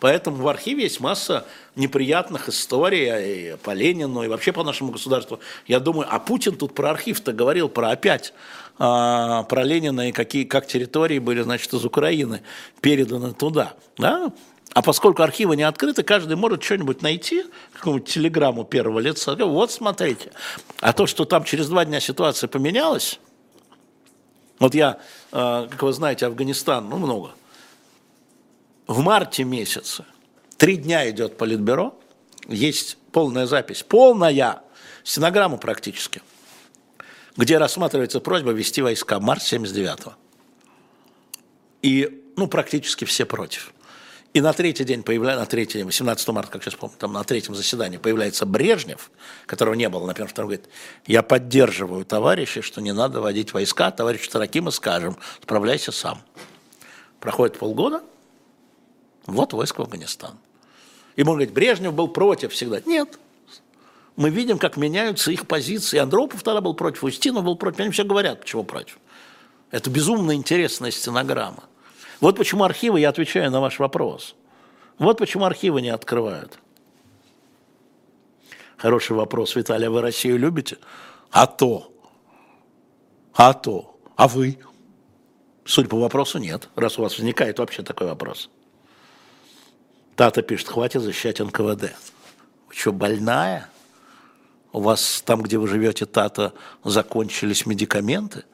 Поэтому в архиве есть масса неприятных историй и по Ленину, и вообще по нашему государству. Я думаю, а Путин тут про архив-то говорил, про опять, а, про Ленина и какие, как территории были, значит, из Украины переданы туда. Да? А поскольку архивы не открыты, каждый может что-нибудь найти, какую-нибудь телеграмму первого лица, вот смотрите. А то, что там через два дня ситуация поменялась, вот я, э, как вы знаете, Афганистан, ну много, в марте месяце, три дня идет политбюро, есть полная запись, полная, стенограмма практически, где рассматривается просьба ввести войска, март 79-го. И, ну, практически все против. И на третий день появляется, на третий день, 18 марта, как сейчас помню, там на третьем заседании появляется Брежнев, которого не было, например, второй говорит, я поддерживаю товарища, что не надо водить войска, товарищ Таракима скажем, справляйся сам. Проходит полгода, вот войск в Афганистан. И можно говорить, Брежнев был против всегда. Нет. Мы видим, как меняются их позиции. Андропов тогда был против, Устинов был против. Они все говорят, почему против. Это безумно интересная стенограмма. Вот почему архивы, я отвечаю на ваш вопрос. Вот почему архивы не открывают. Хороший вопрос, Виталий, а вы Россию любите? А то. А то. А вы? Судя по вопросу, нет, раз у вас возникает вообще такой вопрос. Тата пишет, хватит защищать НКВД. Вы что, больная? У вас там, где вы живете, Тата, закончились медикаменты?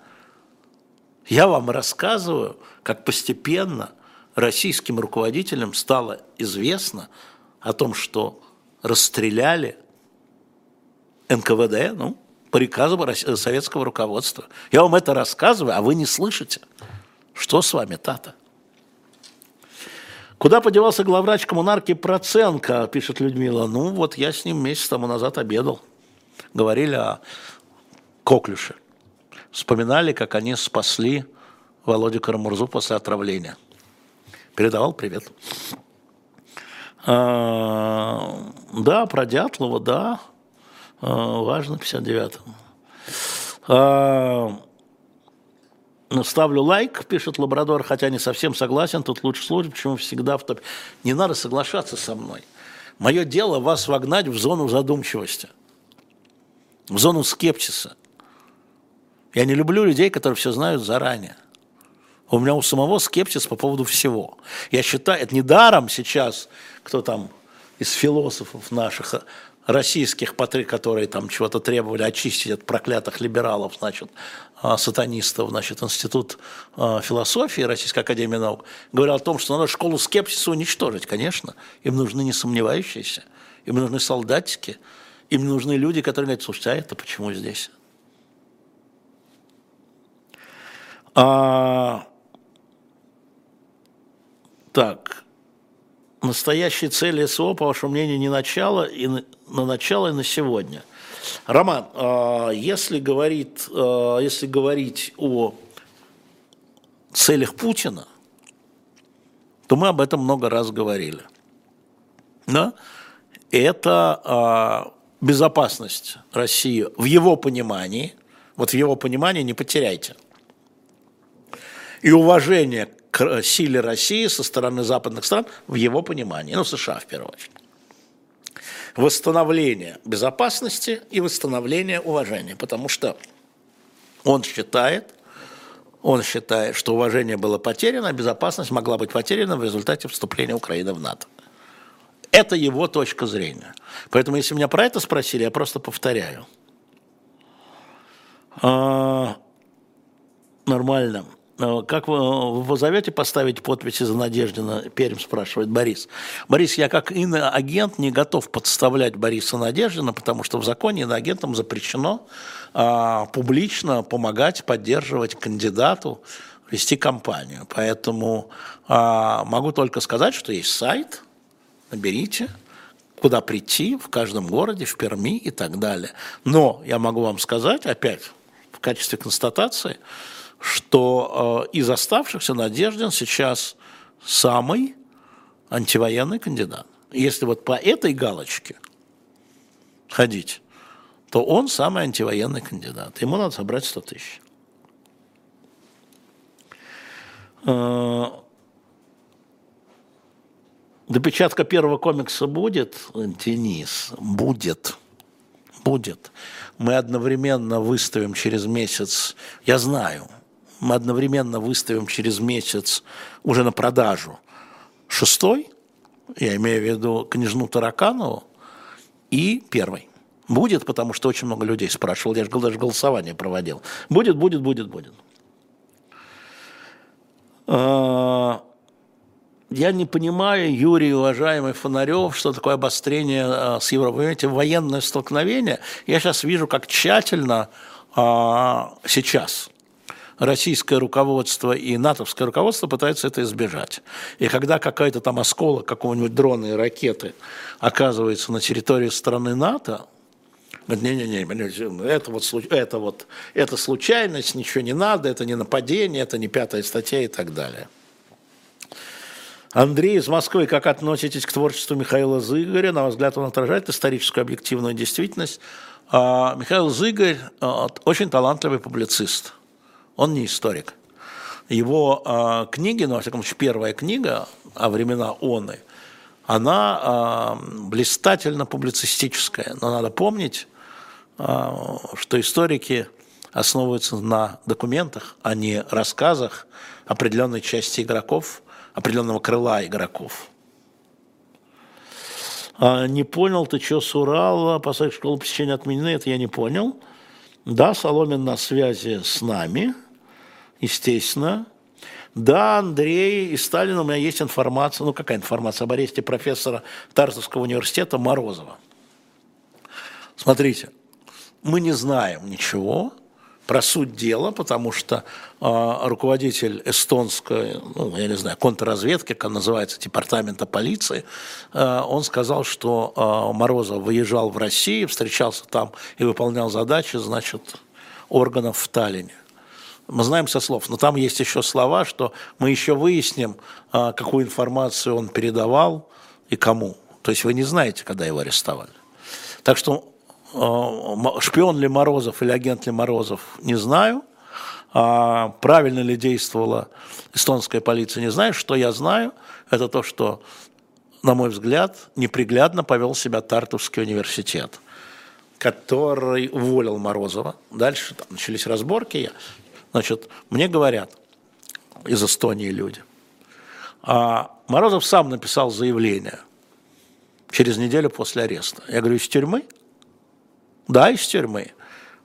Я вам рассказываю, как постепенно российским руководителям стало известно о том, что расстреляли НКВД, ну, по приказу советского руководства. Я вам это рассказываю, а вы не слышите. Что с вами, Тата? Куда подевался главврач коммунарки Проценко, пишет Людмила. Ну, вот я с ним месяц тому назад обедал. Говорили о Коклюше. Вспоминали, как они спасли Володю Карамурзу после отравления. Передавал привет. А, да, про Дятлова, да. А, важно, 59-м. А, Ставлю лайк, пишет Лабрадор, хотя не совсем согласен, тут лучше слушать, почему всегда в топе. Не надо соглашаться со мной. Мое дело вас вогнать в зону задумчивости, в зону скепсиса. Я не люблю людей, которые все знают заранее. У меня у самого скепсис по поводу всего. Я считаю, это не даром сейчас, кто там из философов наших российских, которые там чего-то требовали очистить от проклятых либералов, значит, а, сатанистов, значит, Институт а, философии Российской Академии Наук, говорил о том, что надо школу скепсиса уничтожить, конечно. Им нужны не сомневающиеся, им нужны солдатики, им нужны люди, которые говорят, слушайте, а это почему здесь? А, так, настоящие цели СО, по вашему мнению, не начало, и на, на начало и на сегодня. Роман, а, если, говорит, а, если говорить о целях Путина, то мы об этом много раз говорили. Да? Это а, безопасность России в его понимании, вот в его понимании не потеряйте, и уважение к силе России со стороны западных стран в его понимании, ну, США в первую очередь. Восстановление безопасности и восстановление уважения, потому что он считает, он считает, что уважение было потеряно, а безопасность могла быть потеряна в результате вступления Украины в НАТО. Это его точка зрения. Поэтому, если меня про это спросили, я просто повторяю. А, нормально. Э, как вы, вы позовете поставить подписи за Надеждина? Перм спрашивает Борис. Борис, я как иноагент не готов подставлять Бориса Надеждина, потому что в законе иноагентам запрещено а, публично помогать, поддерживать кандидату, вести кампанию. Поэтому а, могу только сказать, что есть сайт, наберите, куда прийти в каждом городе, в Перми и так далее. Но я могу вам сказать, опять в качестве констатации, что э, из оставшихся Надеждин сейчас самый антивоенный кандидат. Если вот по этой галочке ходить, то он самый антивоенный кандидат. Ему надо собрать 100 тысяч. Э, допечатка первого комикса будет, Денис, будет, будет. Мы одновременно выставим через месяц, я знаю, мы одновременно выставим через месяц уже на продажу шестой, я имею в виду княжну Тараканову, и первый. Будет, потому что очень много людей спрашивал, я же даже голосование проводил. Будет, будет, будет, будет. А, я не понимаю, Юрий, уважаемый Фонарев, что такое обострение а, с Европой. Понимаете, военное столкновение. Я сейчас вижу, как тщательно а, сейчас российское руководство и натовское руководство пытаются это избежать. И когда какая-то там осколок какого-нибудь дрона и ракеты оказывается на территории страны НАТО, не-не-не, это вот, это вот, это случайность, ничего не надо, это не нападение, это не пятая статья и так далее. Андрей из Москвы, как относитесь к творчеству Михаила Зыгоря? На ваш взгляд, он отражает историческую объективную действительность? А, Михаил Зыгорь а, очень талантливый публицист. Он не историк. Его а, книги, ну, во всяком случае, первая книга о времена Оны, она блистательно публицистическая. Но надо помнить, что историки основываются на документах, а не рассказах определенной части игроков – определенного крыла игроков. А, не понял, ты что с Урала, посадок школы посещения отменены, это я не понял. Да, Соломин на связи с нами, естественно. Да, Андрей и Сталин, у меня есть информация, ну какая информация об аресте профессора Тарзовского университета Морозова. Смотрите, мы не знаем ничего, про суть дела, потому что э, руководитель эстонской, ну, я не знаю, контрразведки, как называется, департамента полиции, э, он сказал, что э, Морозов выезжал в Россию, встречался там и выполнял задачи, значит, органов в Таллине. Мы знаем со слов, но там есть еще слова, что мы еще выясним, э, какую информацию он передавал и кому. То есть вы не знаете, когда его арестовали. Так что Э, шпион ли Морозов или агент ли Морозов, не знаю. А правильно ли действовала эстонская полиция, не знаю. Что я знаю, это то, что, на мой взгляд, неприглядно повел себя Тартовский университет, который уволил Морозова. Дальше там начались разборки. Значит, мне говорят из Эстонии люди. А Морозов сам написал заявление через неделю после ареста. Я говорю, из тюрьмы? Да, из тюрьмы,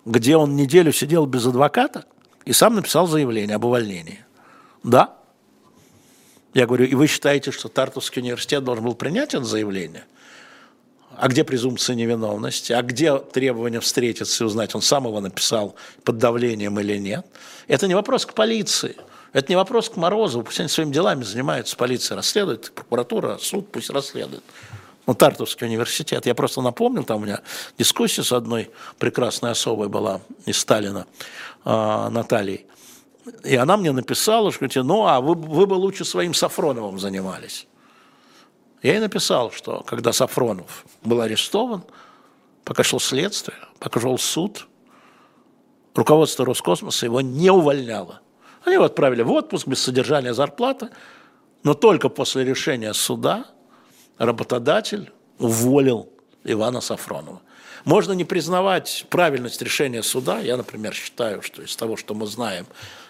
где он неделю сидел без адвоката и сам написал заявление об увольнении. Да. Я говорю, и вы считаете, что Тартовский университет должен был принять это заявление? А где презумпция невиновности? А где требование встретиться и узнать, он сам его написал под давлением или нет? Это не вопрос к полиции. Это не вопрос к Морозову. Пусть они своими делами занимаются, полиция расследует, прокуратура, суд пусть расследует ну, Тартовский университет. Я просто напомнил, там у меня дискуссия с одной прекрасной особой была из Сталина, э, Натальей. И она мне написала, что ну, а вы, вы бы лучше своим Сафроновым занимались. Я ей написал, что когда Сафронов был арестован, пока шло следствие, пока шел суд, руководство Роскосмоса его не увольняло. Они его отправили в отпуск без содержания зарплаты, но только после решения суда – работодатель уволил Ивана Сафронова. Можно не признавать правильность решения суда. Я, например, считаю, что из того, что мы знаем,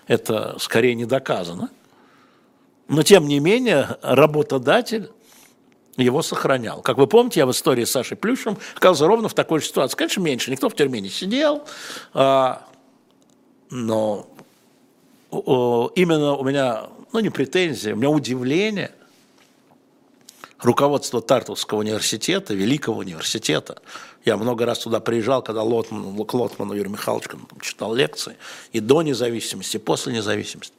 это скорее не доказано. Но, тем не менее, работодатель его сохранял. Как вы помните, я в истории с Сашей Плющем оказался ровно в такой же ситуации. Конечно, меньше, никто в тюрьме не сидел, а, но именно у меня, ну не претензии, у меня удивление – руководство Тартовского университета, великого университета. Я много раз туда приезжал, когда Лотман, к Лотману Юрию Михайловичу читал лекции, и до независимости, и после независимости.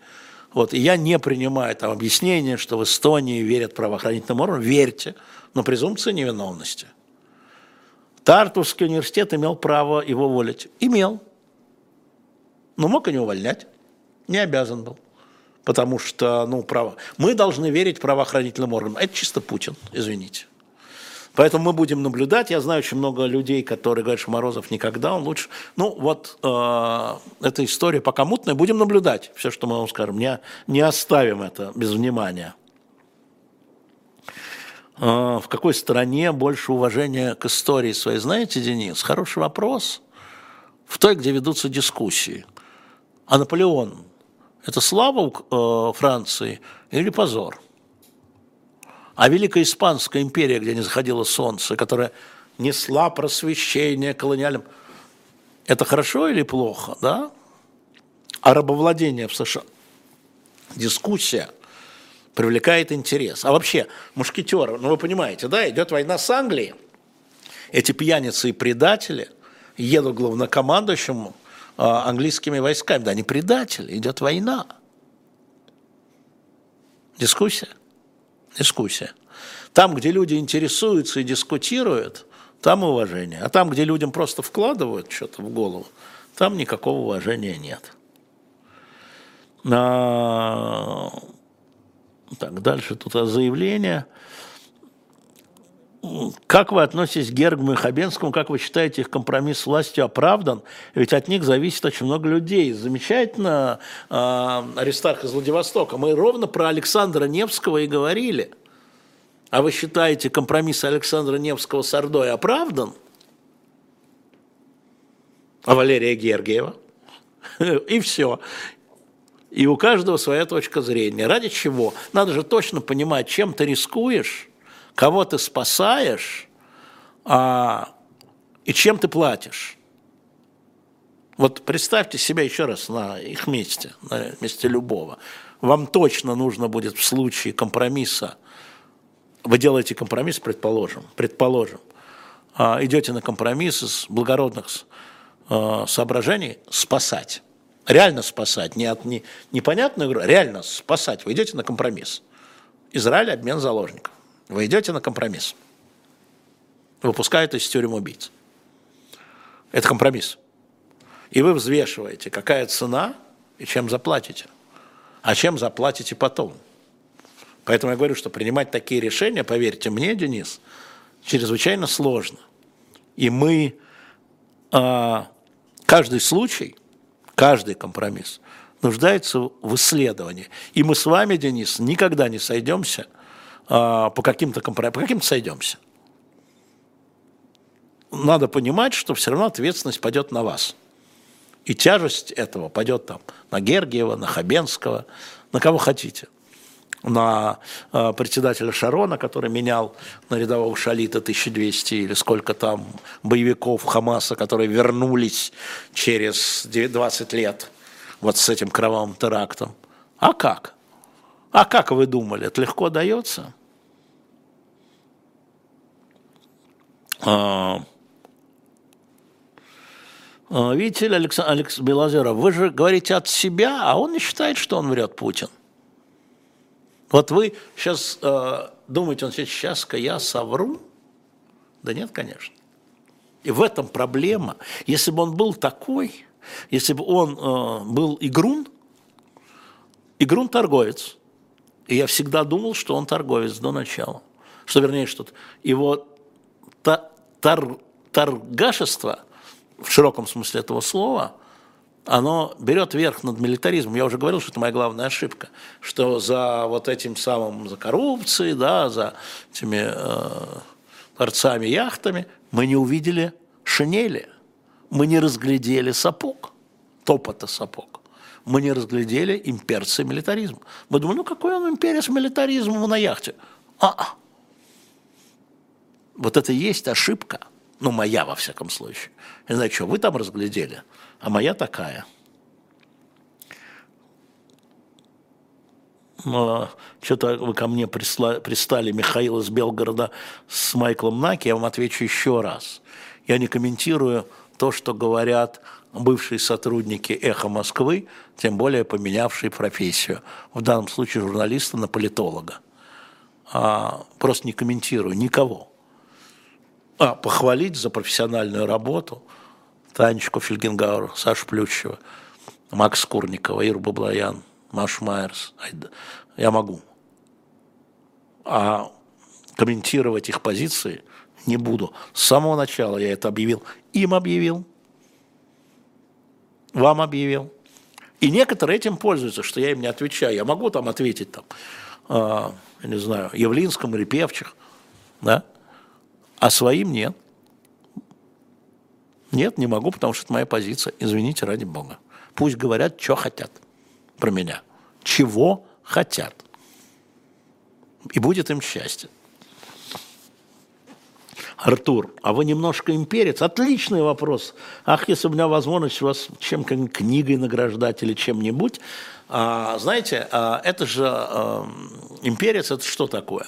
Вот, и я не принимаю там объяснение, что в Эстонии верят правоохранительным органам. Верьте, но презумпция невиновности. Тартовский университет имел право его уволить. Имел. Но мог и не увольнять. Не обязан был потому что, ну, право. Мы должны верить правоохранительным органам. Это чисто Путин, извините. Поэтому мы будем наблюдать. Я знаю очень много людей, которые говорят, что Морозов никогда, он лучше. Ну, вот э, эта история пока мутная. Будем наблюдать. Все, что мы вам скажем. Не, не оставим это без внимания. Э, в какой стране больше уважения к истории своей? Знаете, Денис, хороший вопрос. В той, где ведутся дискуссии. А Наполеон это слава э, Франции или позор? А Великая Испанская империя, где не заходило солнце, которая несла просвещение колониальным, это хорошо или плохо, да? А рабовладение в США? Дискуссия привлекает интерес. А вообще, мушкетеры, ну вы понимаете, да, идет война с Англией, эти пьяницы и предатели едут главнокомандующему английскими войсками. Да, они предатели, идет война. Дискуссия? Дискуссия. Там, где люди интересуются и дискутируют, там уважение. А там, где людям просто вкладывают что-то в голову, там никакого уважения нет. А... Так, дальше тут заявление. Как вы относитесь к Гергму и Хабенскому? Как вы считаете, их компромисс с властью оправдан? Ведь от них зависит очень много людей. Замечательно э, Аристарх из Владивостока. Мы ровно про Александра Невского и говорили. А вы считаете, компромисс Александра Невского с Ордой оправдан? А Валерия Гергиева? [LAUGHS] И все. И у каждого своя точка зрения. Ради чего? Надо же точно понимать, чем ты рискуешь, кого ты спасаешь а, и чем ты платишь. Вот представьте себя еще раз на их месте, на месте любого. Вам точно нужно будет в случае компромисса, вы делаете компромисс, предположим, предположим, а, идете на компромисс из благородных а, соображений спасать реально спасать, не от не, непонятную игру, реально спасать. Вы идете на компромисс. Израиль обмен заложников. Вы идете на компромисс. Выпускают из тюрем убийц. Это компромисс. И вы взвешиваете, какая цена и чем заплатите. А чем заплатите потом. Поэтому я говорю, что принимать такие решения, поверьте мне, Денис, чрезвычайно сложно. И мы а, каждый случай каждый компромисс нуждается в исследовании. И мы с вами, Денис, никогда не сойдемся по каким-то компромиссам, по каким-то сойдемся. Надо понимать, что все равно ответственность пойдет на вас. И тяжесть этого пойдет там на Гергиева, на Хабенского, на кого хотите – на э, председателя Шарона, который менял на рядового Шалита 1200 или сколько там боевиков Хамаса, которые вернулись через 20 лет вот с этим кровавым терактом. А как? А как вы думали, это легко дается? А, а видите ли, Александр Алекс Белозеров, вы же говорите от себя, а он не считает, что он врет Путин. Вот вы сейчас э, думаете, он сейчас-ка я совру? Да нет, конечно. И в этом проблема. Если бы он был такой, если бы он э, был игрун, игрун торговец. И я всегда думал, что он торговец до начала. Что, вернее, что его та, тар, торгашество, в широком смысле этого слова, оно берет верх над милитаризмом. Я уже говорил, что это моя главная ошибка, что за вот этим самым, за коррупцией, да, за этими э, торцами, яхтами мы не увидели шинели, мы не разглядели сапог, топота сапог. Мы не разглядели имперцы милитаризм. Мы думали, ну какой он имперец милитаризм на яхте? А, -а. Вот это и есть ошибка, ну моя во всяком случае. Я знаю, что вы там разглядели – а моя такая. Но что-то вы ко мне присла, пристали, Михаил из Белгорода, с Майклом Наки, я вам отвечу еще раз. Я не комментирую то, что говорят бывшие сотрудники «Эхо Москвы», тем более поменявшие профессию, в данном случае журналиста на политолога. А, просто не комментирую никого. А похвалить за профессиональную работу – Танечку Фельгенгауэр, Сашу Плющева, Макс Курникова, Иру Баблоян, Машу Майерс. Я могу. А комментировать их позиции не буду. С самого начала я это объявил. Им объявил. Вам объявил. И некоторые этим пользуются, что я им не отвечаю. Я могу там ответить, там, э, не знаю, Явлинскому или Певчих, да? А своим нет. Нет, не могу, потому что это моя позиция. Извините, ради Бога. Пусть говорят, что хотят про меня. Чего хотят. И будет им счастье. Артур, а вы немножко имперец? Отличный вопрос. Ах, если бы у меня возможность вас чем-то книгой награждать или чем-нибудь. А, знаете, а, это же а, имперец, это что такое?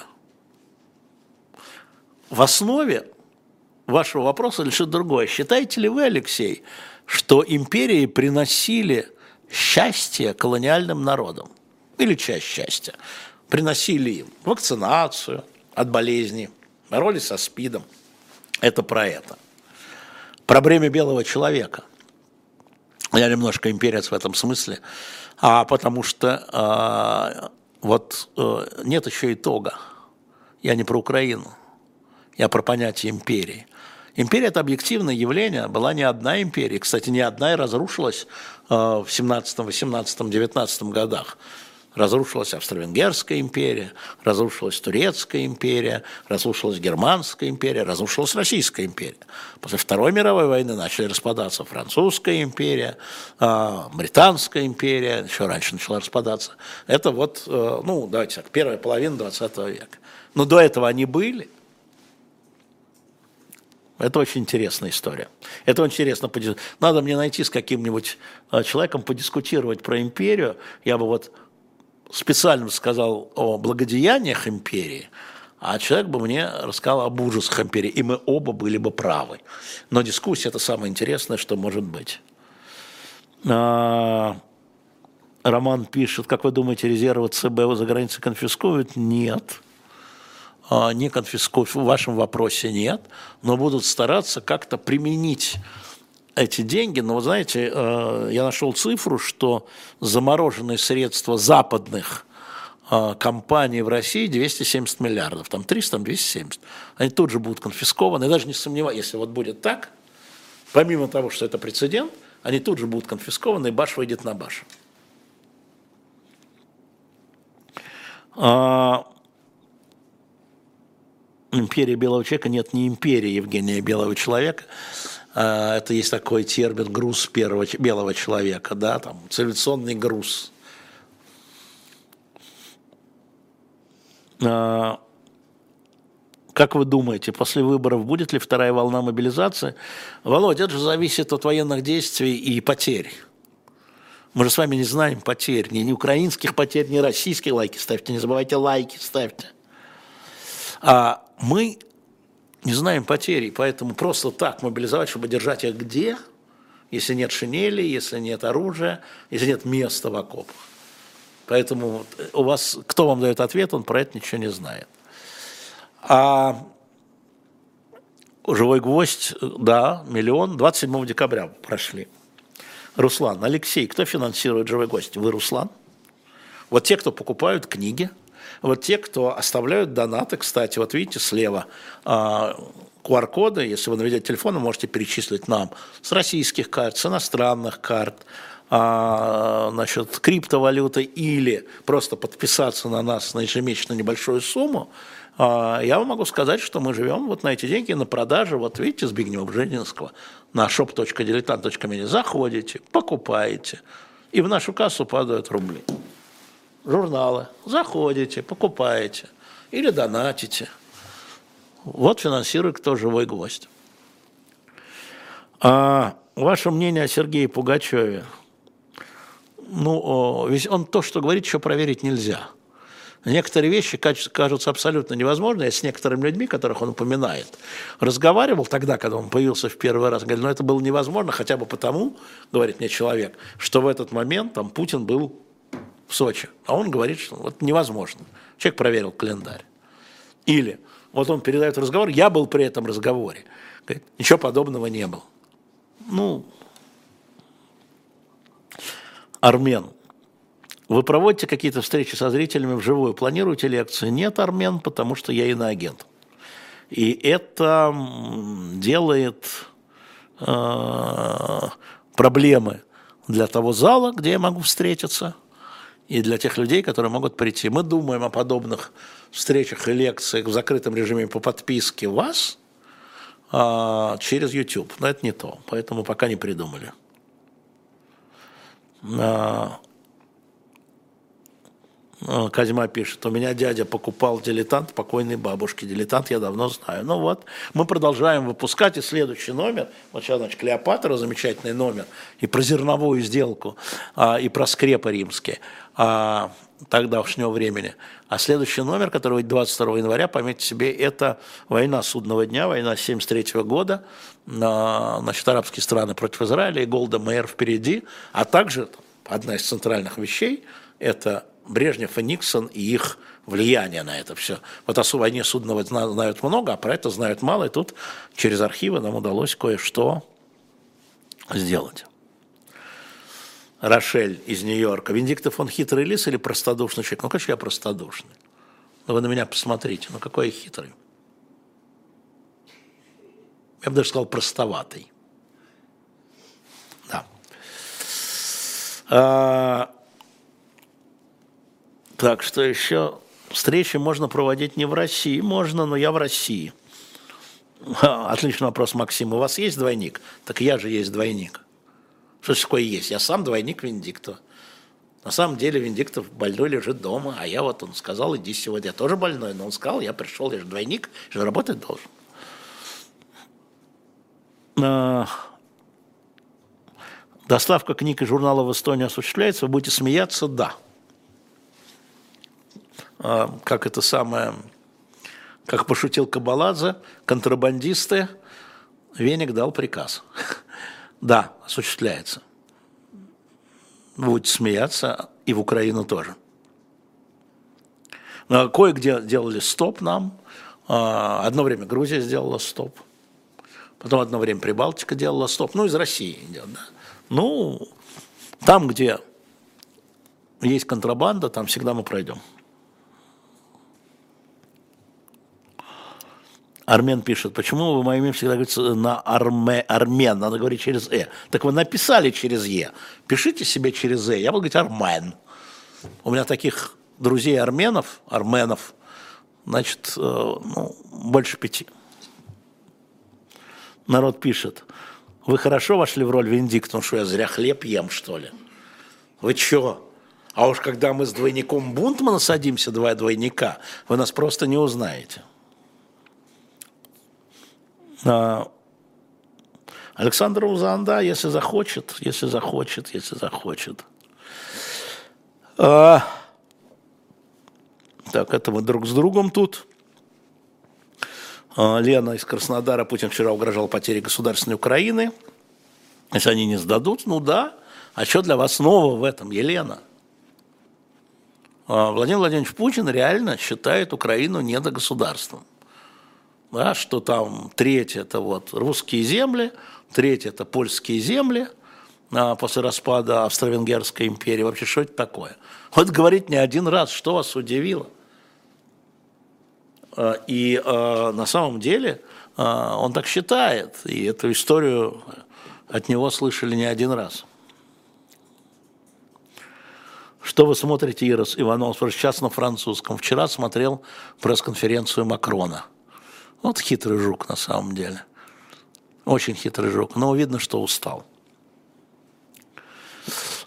В основе вашего вопроса лишь другое. Считаете ли вы, Алексей, что империи приносили счастье колониальным народам? Или часть счастья? Приносили им вакцинацию от болезней, боролись со СПИДом. Это про это. Про бремя белого человека. Я немножко имперец в этом смысле, а потому что а, вот а, нет еще итога. Я не про Украину, я про понятие империи. Империя – это объективное явление, была не одна империя. Кстати, не одна и разрушилась а, в 17, 18, 19 годах. Разрушилась Австро-Венгерская империя, разрушилась Турецкая империя, разрушилась Германская империя, разрушилась Российская империя. После Второй мировой войны начали распадаться Французская империя, а, Британская империя, еще раньше начала распадаться. Это вот, э, ну, давайте так, первая половина 20 века. Но до этого они были. Это очень интересная история. Это очень интересно. Надо мне найти с каким-нибудь э, человеком подискутировать про империю. Я бы вот специально сказал о благодеяниях империи, а человек бы мне рассказал об ужасах империи, и мы оба были бы правы. Но дискуссия – это самое интересное, что может быть. А, Роман пишет, как вы думаете, резервы ЦБ за границей конфискуют? Нет. А, не конфискуют, в вашем вопросе нет, но будут стараться как-то применить эти деньги, но вы знаете, э, я нашел цифру, что замороженные средства западных э, компаний в России 270 миллиардов, там 300, там 270. Они тут же будут конфискованы, я даже не сомневаюсь, если вот будет так, помимо того, что это прецедент, они тут же будут конфискованы, и баш выйдет на баш. А, империя белого человека нет не империи Евгения белого человека, а, это есть такой термин груз первого белого человека, да, там цивилизационный груз. А, как вы думаете, после выборов будет ли вторая волна мобилизации? Володя, это же зависит от военных действий и потерь. Мы же с вами не знаем потерь, ни, ни украинских потерь, ни российских лайки ставьте, не забывайте лайки ставьте. А мы не знаем потери, поэтому просто так мобилизовать, чтобы держать их где, если нет шинели, если нет оружия, если нет места в окопах. Поэтому у вас, кто вам дает ответ, он про это ничего не знает. А живой гвоздь, да, миллион, 27 декабря прошли. Руслан, Алексей, кто финансирует живой гость? Вы, Руслан? Вот те, кто покупают книги – вот те, кто оставляют донаты, кстати, вот видите слева, QR-коды, а, если вы наведете телефон, вы можете перечислить нам с российских карт, с иностранных карт, а, значит, криптовалюты или просто подписаться на нас на ежемесячно небольшую сумму, а, я вам могу сказать, что мы живем вот на эти деньги на продаже, вот видите, Збигнева Бжезинского, на shop.diletant.media заходите, покупаете, и в нашу кассу падают рубли журналы, заходите, покупаете или донатите. Вот финансирует кто живой гвоздь. А ваше мнение о Сергее Пугачеве? Ну, ведь он то, что говорит, еще проверить нельзя. Некоторые вещи кажутся абсолютно невозможными. Я с некоторыми людьми, которых он упоминает, разговаривал тогда, когда он появился в первый раз. Говорил, ну это было невозможно хотя бы потому, говорит мне человек, что в этот момент там Путин был в Сочи. А он говорит, что вот невозможно. Человек проверил календарь. Или вот он передает разговор, я был при этом разговоре. Говорит, ничего подобного не было. Ну, Армен, вы проводите какие-то встречи со зрителями вживую, планируете лекции? Нет, Армен, потому что я иноагент. И это делает э, проблемы для того зала, где я могу встретиться – и для тех людей, которые могут прийти. Мы думаем о подобных встречах и лекциях в закрытом режиме по подписке вас а, через YouTube. Но это не то, поэтому пока не придумали. А, Э, Козьма пишет, у меня дядя покупал дилетант покойной бабушки. Дилетант я давно знаю. Ну вот, мы продолжаем выпускать, и следующий номер, вот сейчас, значит, Клеопатра, замечательный номер, и про зерновую сделку, а, и про скрепы римские а, тогдашнего времени. А следующий номер, который выйдет 22 января, пометьте себе, это война судного дня, война 73 года, значит, арабские страны против Израиля, и Голда Мэйр впереди, а также одна из центральных вещей – это Брежнев и Никсон и их влияние на это все. Вот о войне судного знают много, а про это знают мало, и тут через архивы нам удалось кое-что сделать. Рошель из Нью-Йорка. Виндиктов он хитрый лис или простодушный человек? Ну, конечно, я простодушный. Но вы на меня посмотрите, ну какой я хитрый. Я бы даже сказал простоватый. Да. А, так, что еще? Встречи можно проводить не в России. Можно, но я в России. [LAUGHS] Отличный вопрос, Максим. У вас есть двойник? Так я же есть двойник. Что такое есть? Я сам двойник Виндиктова. На самом деле Виндиктов больной лежит дома, а я вот, он сказал, иди сегодня. Я тоже больной, но он сказал, я пришел, я же двойник, я же работать должен. А, доставка книг и журналов в Эстонию осуществляется, вы будете смеяться? Да. А, как это самое, как пошутил Кабаладзе, контрабандисты, Веник дал приказ. Да, осуществляется. Будете смеяться, и в Украину тоже. Кое-где делали стоп нам. А, одно время Грузия сделала стоп. Потом одно время Прибалтика делала стоп. Ну, из России идет, да. Ну, там, где есть контрабанда, там всегда мы пройдем. Армен пишет, почему вы моим всегда говорите на арме, армен, надо говорить через «э». Так вы написали через «е». Пишите себе через «э», я буду говорить «армен». У меня таких друзей арменов, арменов, значит, э, ну, больше пяти. Народ пишет, вы хорошо вошли в роль Виндикт, ну что я зря хлеб ем, что ли? Вы чё? А уж когда мы с двойником Бунтмана садимся, два двойника, вы нас просто не узнаете. А, Александр Узан, да, если захочет, если захочет, если захочет. А, так, это мы друг с другом тут. А, Лена из Краснодара, Путин вчера угрожал потерей государственной Украины. Если они не сдадут, ну да. А что для вас нового в этом, Елена? А, Владимир Владимирович Путин реально считает Украину недогосударством да, что там треть это вот русские земли, треть это польские земли а, после распада Австро-Венгерской империи. Вообще, что это такое? Вот говорить не один раз, что вас удивило. А, и а, на самом деле а, он так считает, и эту историю от него слышали не один раз. Что вы смотрите, Ирос Иванов? Сейчас на французском. Вчера смотрел пресс-конференцию Макрона – вот хитрый жук на самом деле. Очень хитрый жук, но видно, что устал.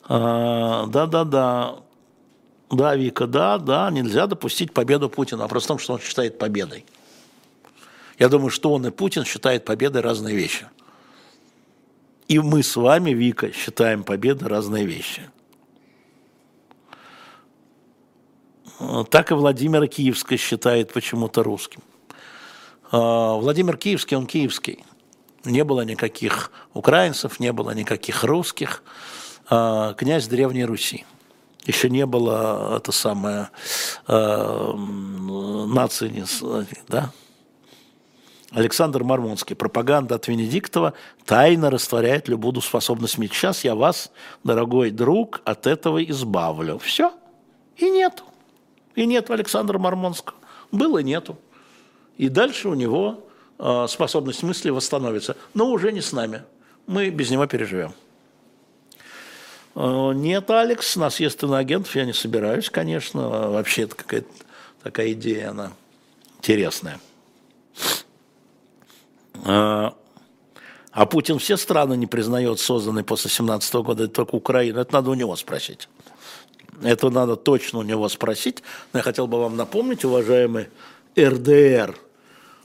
А, да-да-да. Да, Вика, да, да, нельзя допустить победу Путина. Вопрос в том, что он считает победой. Я думаю, что он и Путин считают победой разные вещи. И мы с вами, Вика, считаем победой разные вещи. Так и Владимир Киевский считает почему-то русским. А, Владимир Киевский, он киевский. Не было никаких украинцев, не было никаких русских. А, князь Древней Руси. Еще не было это самое э, нации, да? Александр Мармонский. Пропаганда от Венедиктова тайно растворяет любую способность мить. Сейчас я вас, дорогой друг, от этого избавлю. Все. И нету. И нету Александра Мармонского. Было, нету и дальше у него а, способность мысли восстановится. Но уже не с нами. Мы без него переживем. А, нет, Алекс, нас есть иноагентов, я не собираюсь, конечно. Вообще это какая-то такая идея, она интересная. А, а Путин все страны не признает, созданные после 17 года, это только Украина. Это надо у него спросить. Это надо точно у него спросить. Но я хотел бы вам напомнить, уважаемый РДР,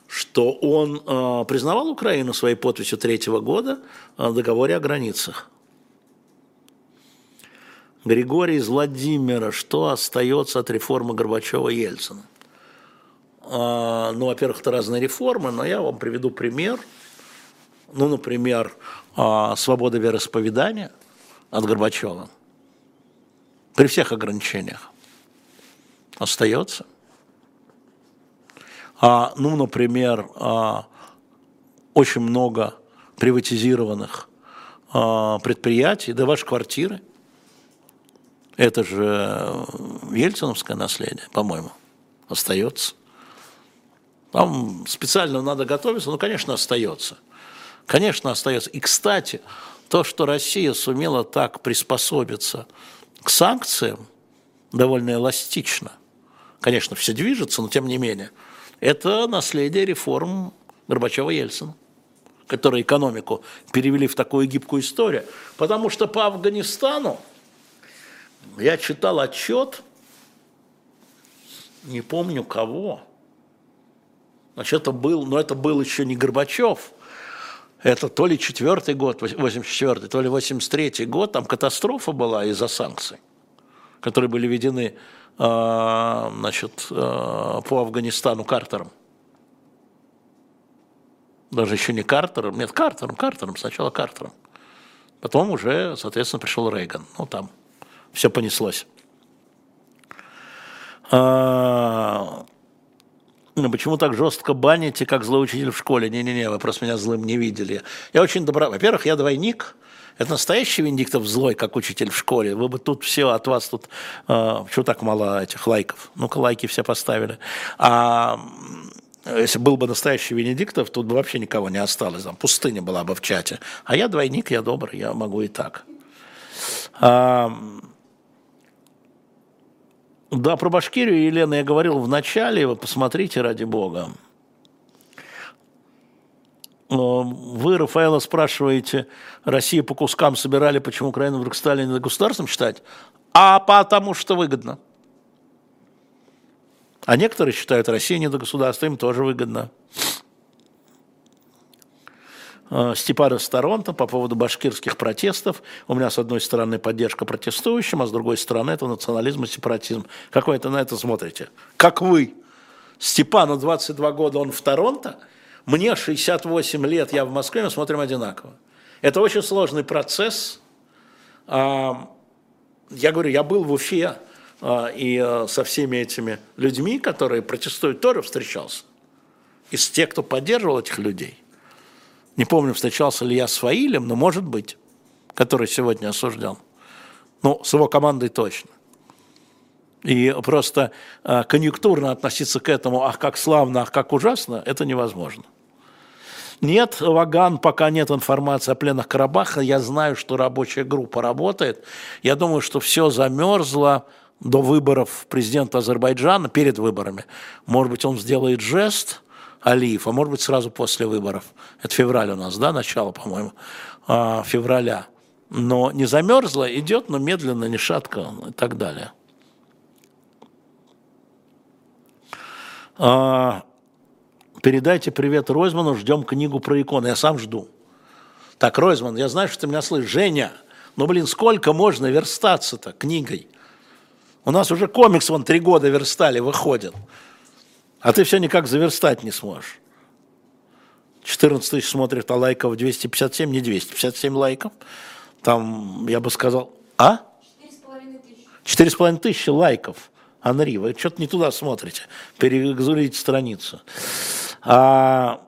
что он э, признавал Украину своей подписью третьего года в договоре о границах. Григорий из Владимира, что остается от реформы Горбачева-Ельцина? А, ну, во-первых, это разные реформы, но я вам приведу пример. Ну, например, а, свобода вероисповедания от Горбачева при всех ограничениях остается. А, ну, например, а, очень много приватизированных а, предприятий, да ваши квартиры. Это же ельциновское наследие, по-моему, остается. Там специально надо готовиться, ну, конечно, остается. Конечно, остается. И, кстати, то, что Россия сумела так приспособиться к санкциям, довольно эластично. Конечно, все движется, но тем не менее – это наследие реформ Горбачева-Ельцина которые экономику перевели в такую гибкую историю. Потому что по Афганистану я читал отчет, не помню кого, значит, это был, но это был еще не Горбачев, это то ли четвертый год, 84 то ли 83 год, там катастрофа была из-за санкций, которые были введены значит, а, по Афганистану Картером. Даже еще не Картером, нет, Картером, Картером, сначала Картером. Потом уже, соответственно, пришел Рейган. Ну, там все понеслось. А, ну, почему так жестко баните, как злой учитель в школе? Не-не-не, вы просто меня злым не видели. Я очень добра. Во-первых, я двойник – это настоящий Венедиктов злой, как учитель в школе. Вы бы тут все от вас тут... Э, почему так мало этих лайков? Ну-ка, лайки все поставили. А если был бы настоящий Венедиктов, тут бы вообще никого не осталось. Там пустыня была бы в чате. А я двойник, я добрый, я могу и так. А, да, про Башкирию, Елена, я говорил в начале, вы посмотрите, ради бога. Вы, Рафаэла, спрашиваете, Россия по кускам собирали, почему Украину вдруг стали не государством считать? А потому что выгодно. А некоторые считают Россию не до государства, им тоже выгодно. А, Степан из Торонто по поводу башкирских протестов. У меня с одной стороны поддержка протестующим, а с другой стороны это национализм и сепаратизм. Как вы это на это смотрите? Как вы? Степану 22 года, он в Торонто – мне 68 лет, я в Москве, мы смотрим одинаково. Это очень сложный процесс. А, я говорю, я был в Уфе а, и а, со всеми этими людьми, которые протестуют, тоже встречался. Из тех, кто поддерживал этих людей. Не помню, встречался ли я с Фаилем, но может быть, который сегодня осужден. Ну, с его командой точно. И просто э, конъюнктурно относиться к этому, ах, как славно, ах, как ужасно, это невозможно. Нет, Ваган, пока нет информации о пленах Карабаха. Я знаю, что рабочая группа работает. Я думаю, что все замерзло до выборов президента Азербайджана, перед выборами. Может быть, он сделает жест, Алиев, а может быть, сразу после выборов. Это февраль у нас, да, начало, по-моему, а, февраля. Но не замерзло, идет, но медленно, не шатко и так далее. Передайте привет Ройзману, ждем книгу про иконы. Я сам жду. Так, Ройзман, я знаю, что ты меня слышишь. Женя, ну, блин, сколько можно верстаться-то книгой? У нас уже комикс вон три года верстали, выходит. А ты все никак заверстать не сможешь. 14 тысяч смотрит, а лайков 257, не 257 лайков. Там, я бы сказал, а? 4,5 тысячи. 4,5 тысячи лайков. Анри, вы что-то не туда смотрите, перегрузите страницу. А,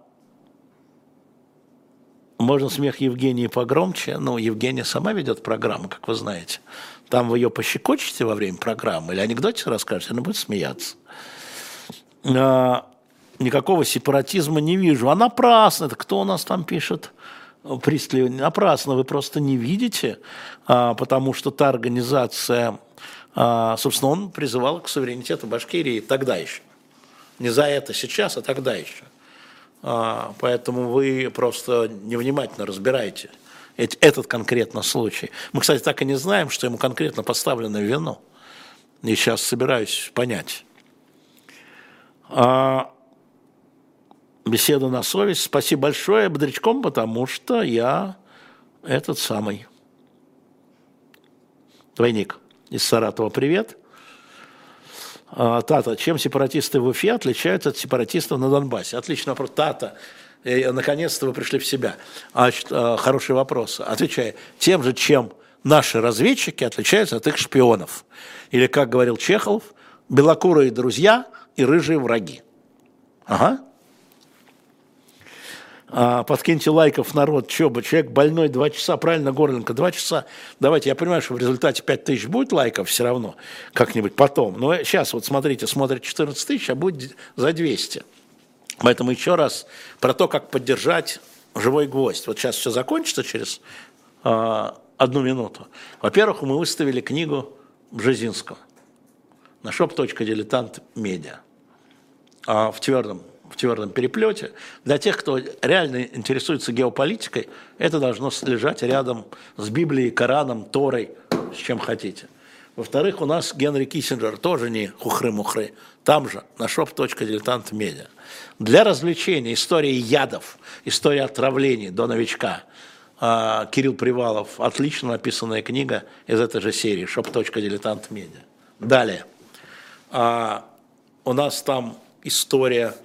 можно смех Евгении погромче, ну, Евгения сама ведет программу, как вы знаете. Там вы ее пощекочете во время программы или анекдоте расскажете, она будет смеяться. А, никакого сепаратизма не вижу. А напрасно, это кто у нас там пишет? Пристли, напрасно, вы просто не видите, а, потому что та организация собственно, он призывал к суверенитету Башкирии тогда еще. Не за это сейчас, а тогда еще. А, поэтому вы просто невнимательно разбираете этот конкретно случай. Мы, кстати, так и не знаем, что ему конкретно поставлено вину. И сейчас собираюсь понять. А, беседа на совесть. Спасибо большое бодрячком, потому что я этот самый двойник из Саратова. Привет. А, Тата, чем сепаратисты в Уфе отличаются от сепаратистов на Донбассе? Отлично вопрос. Тата, наконец-то вы пришли в себя. А, хороший вопрос. Отвечаю, тем же, чем наши разведчики отличаются от их шпионов. Или, как говорил Чехов, белокурые друзья и рыжие враги. Ага. А, подкиньте лайков, народ. Че бы, человек больной два часа, правильно, Горленко, два часа. Давайте, я понимаю, что в результате 5 тысяч будет лайков все равно, как-нибудь потом. Но сейчас, вот смотрите, смотрит 14 тысяч, а будет за 200. Поэтому еще раз про то, как поддержать живой гвоздь. Вот сейчас все закончится через а, одну минуту. Во-первых, мы выставили книгу Бжезинского на shop.diletant.media а в твердом, в твердом переплете. Для тех, кто реально интересуется геополитикой, это должно лежать рядом с Библией, Кораном, Торой, с чем хотите. Во-вторых, у нас Генри Киссинджер тоже не хухры-мухры, там же, на shop.diletant.media. Для развлечения истории ядов, история отравлений до новичка – а, Кирилл Привалов, отлично написанная книга из этой же серии «shop.diletant.media». Далее. А, у нас там история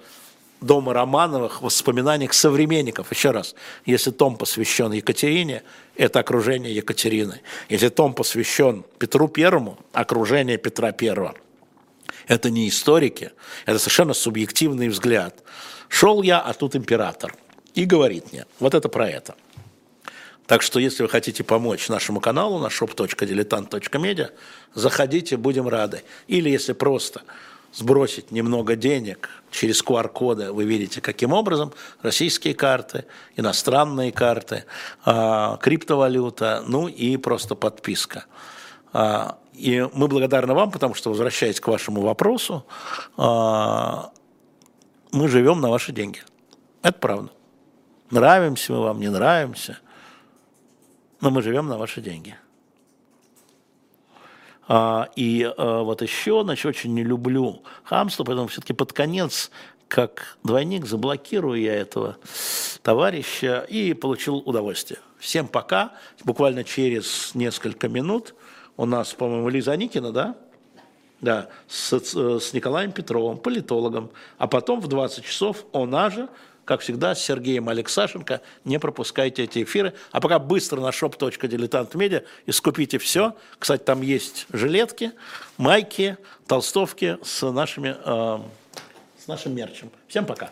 дома Романовых, воспоминаниях современников. Еще раз, если том посвящен Екатерине, это окружение Екатерины. Если том посвящен Петру Первому, окружение Петра Первого. Это не историки, это совершенно субъективный взгляд. Шел я, а тут император. И говорит мне, вот это про это – так что, если вы хотите помочь нашему каналу на shop.diletant.media, заходите, будем рады. Или если просто сбросить немного денег через QR-коды, вы видите, каким образом российские карты, иностранные карты, а, криптовалюта, ну и просто подписка. А, и мы благодарны вам, потому что, возвращаясь к вашему вопросу, а, мы живем на ваши деньги. Это правда. Нравимся мы вам, не нравимся – но мы живем на ваши деньги. А, и а, вот еще, значит, очень не люблю хамство, поэтому все-таки под конец, как двойник, заблокирую я этого товарища и получил удовольствие. Всем пока. Буквально через несколько минут у нас, по-моему, Лиза Никина, да? Да, с, с Николаем Петровым, политологом. А потом в 20 часов она же как всегда, с Сергеем Алексашенко. Не пропускайте эти эфиры. А пока быстро на shop.diletant.media и скупите все. Кстати, там есть жилетки, майки, толстовки с, нашими, э, с нашим мерчем. Всем пока.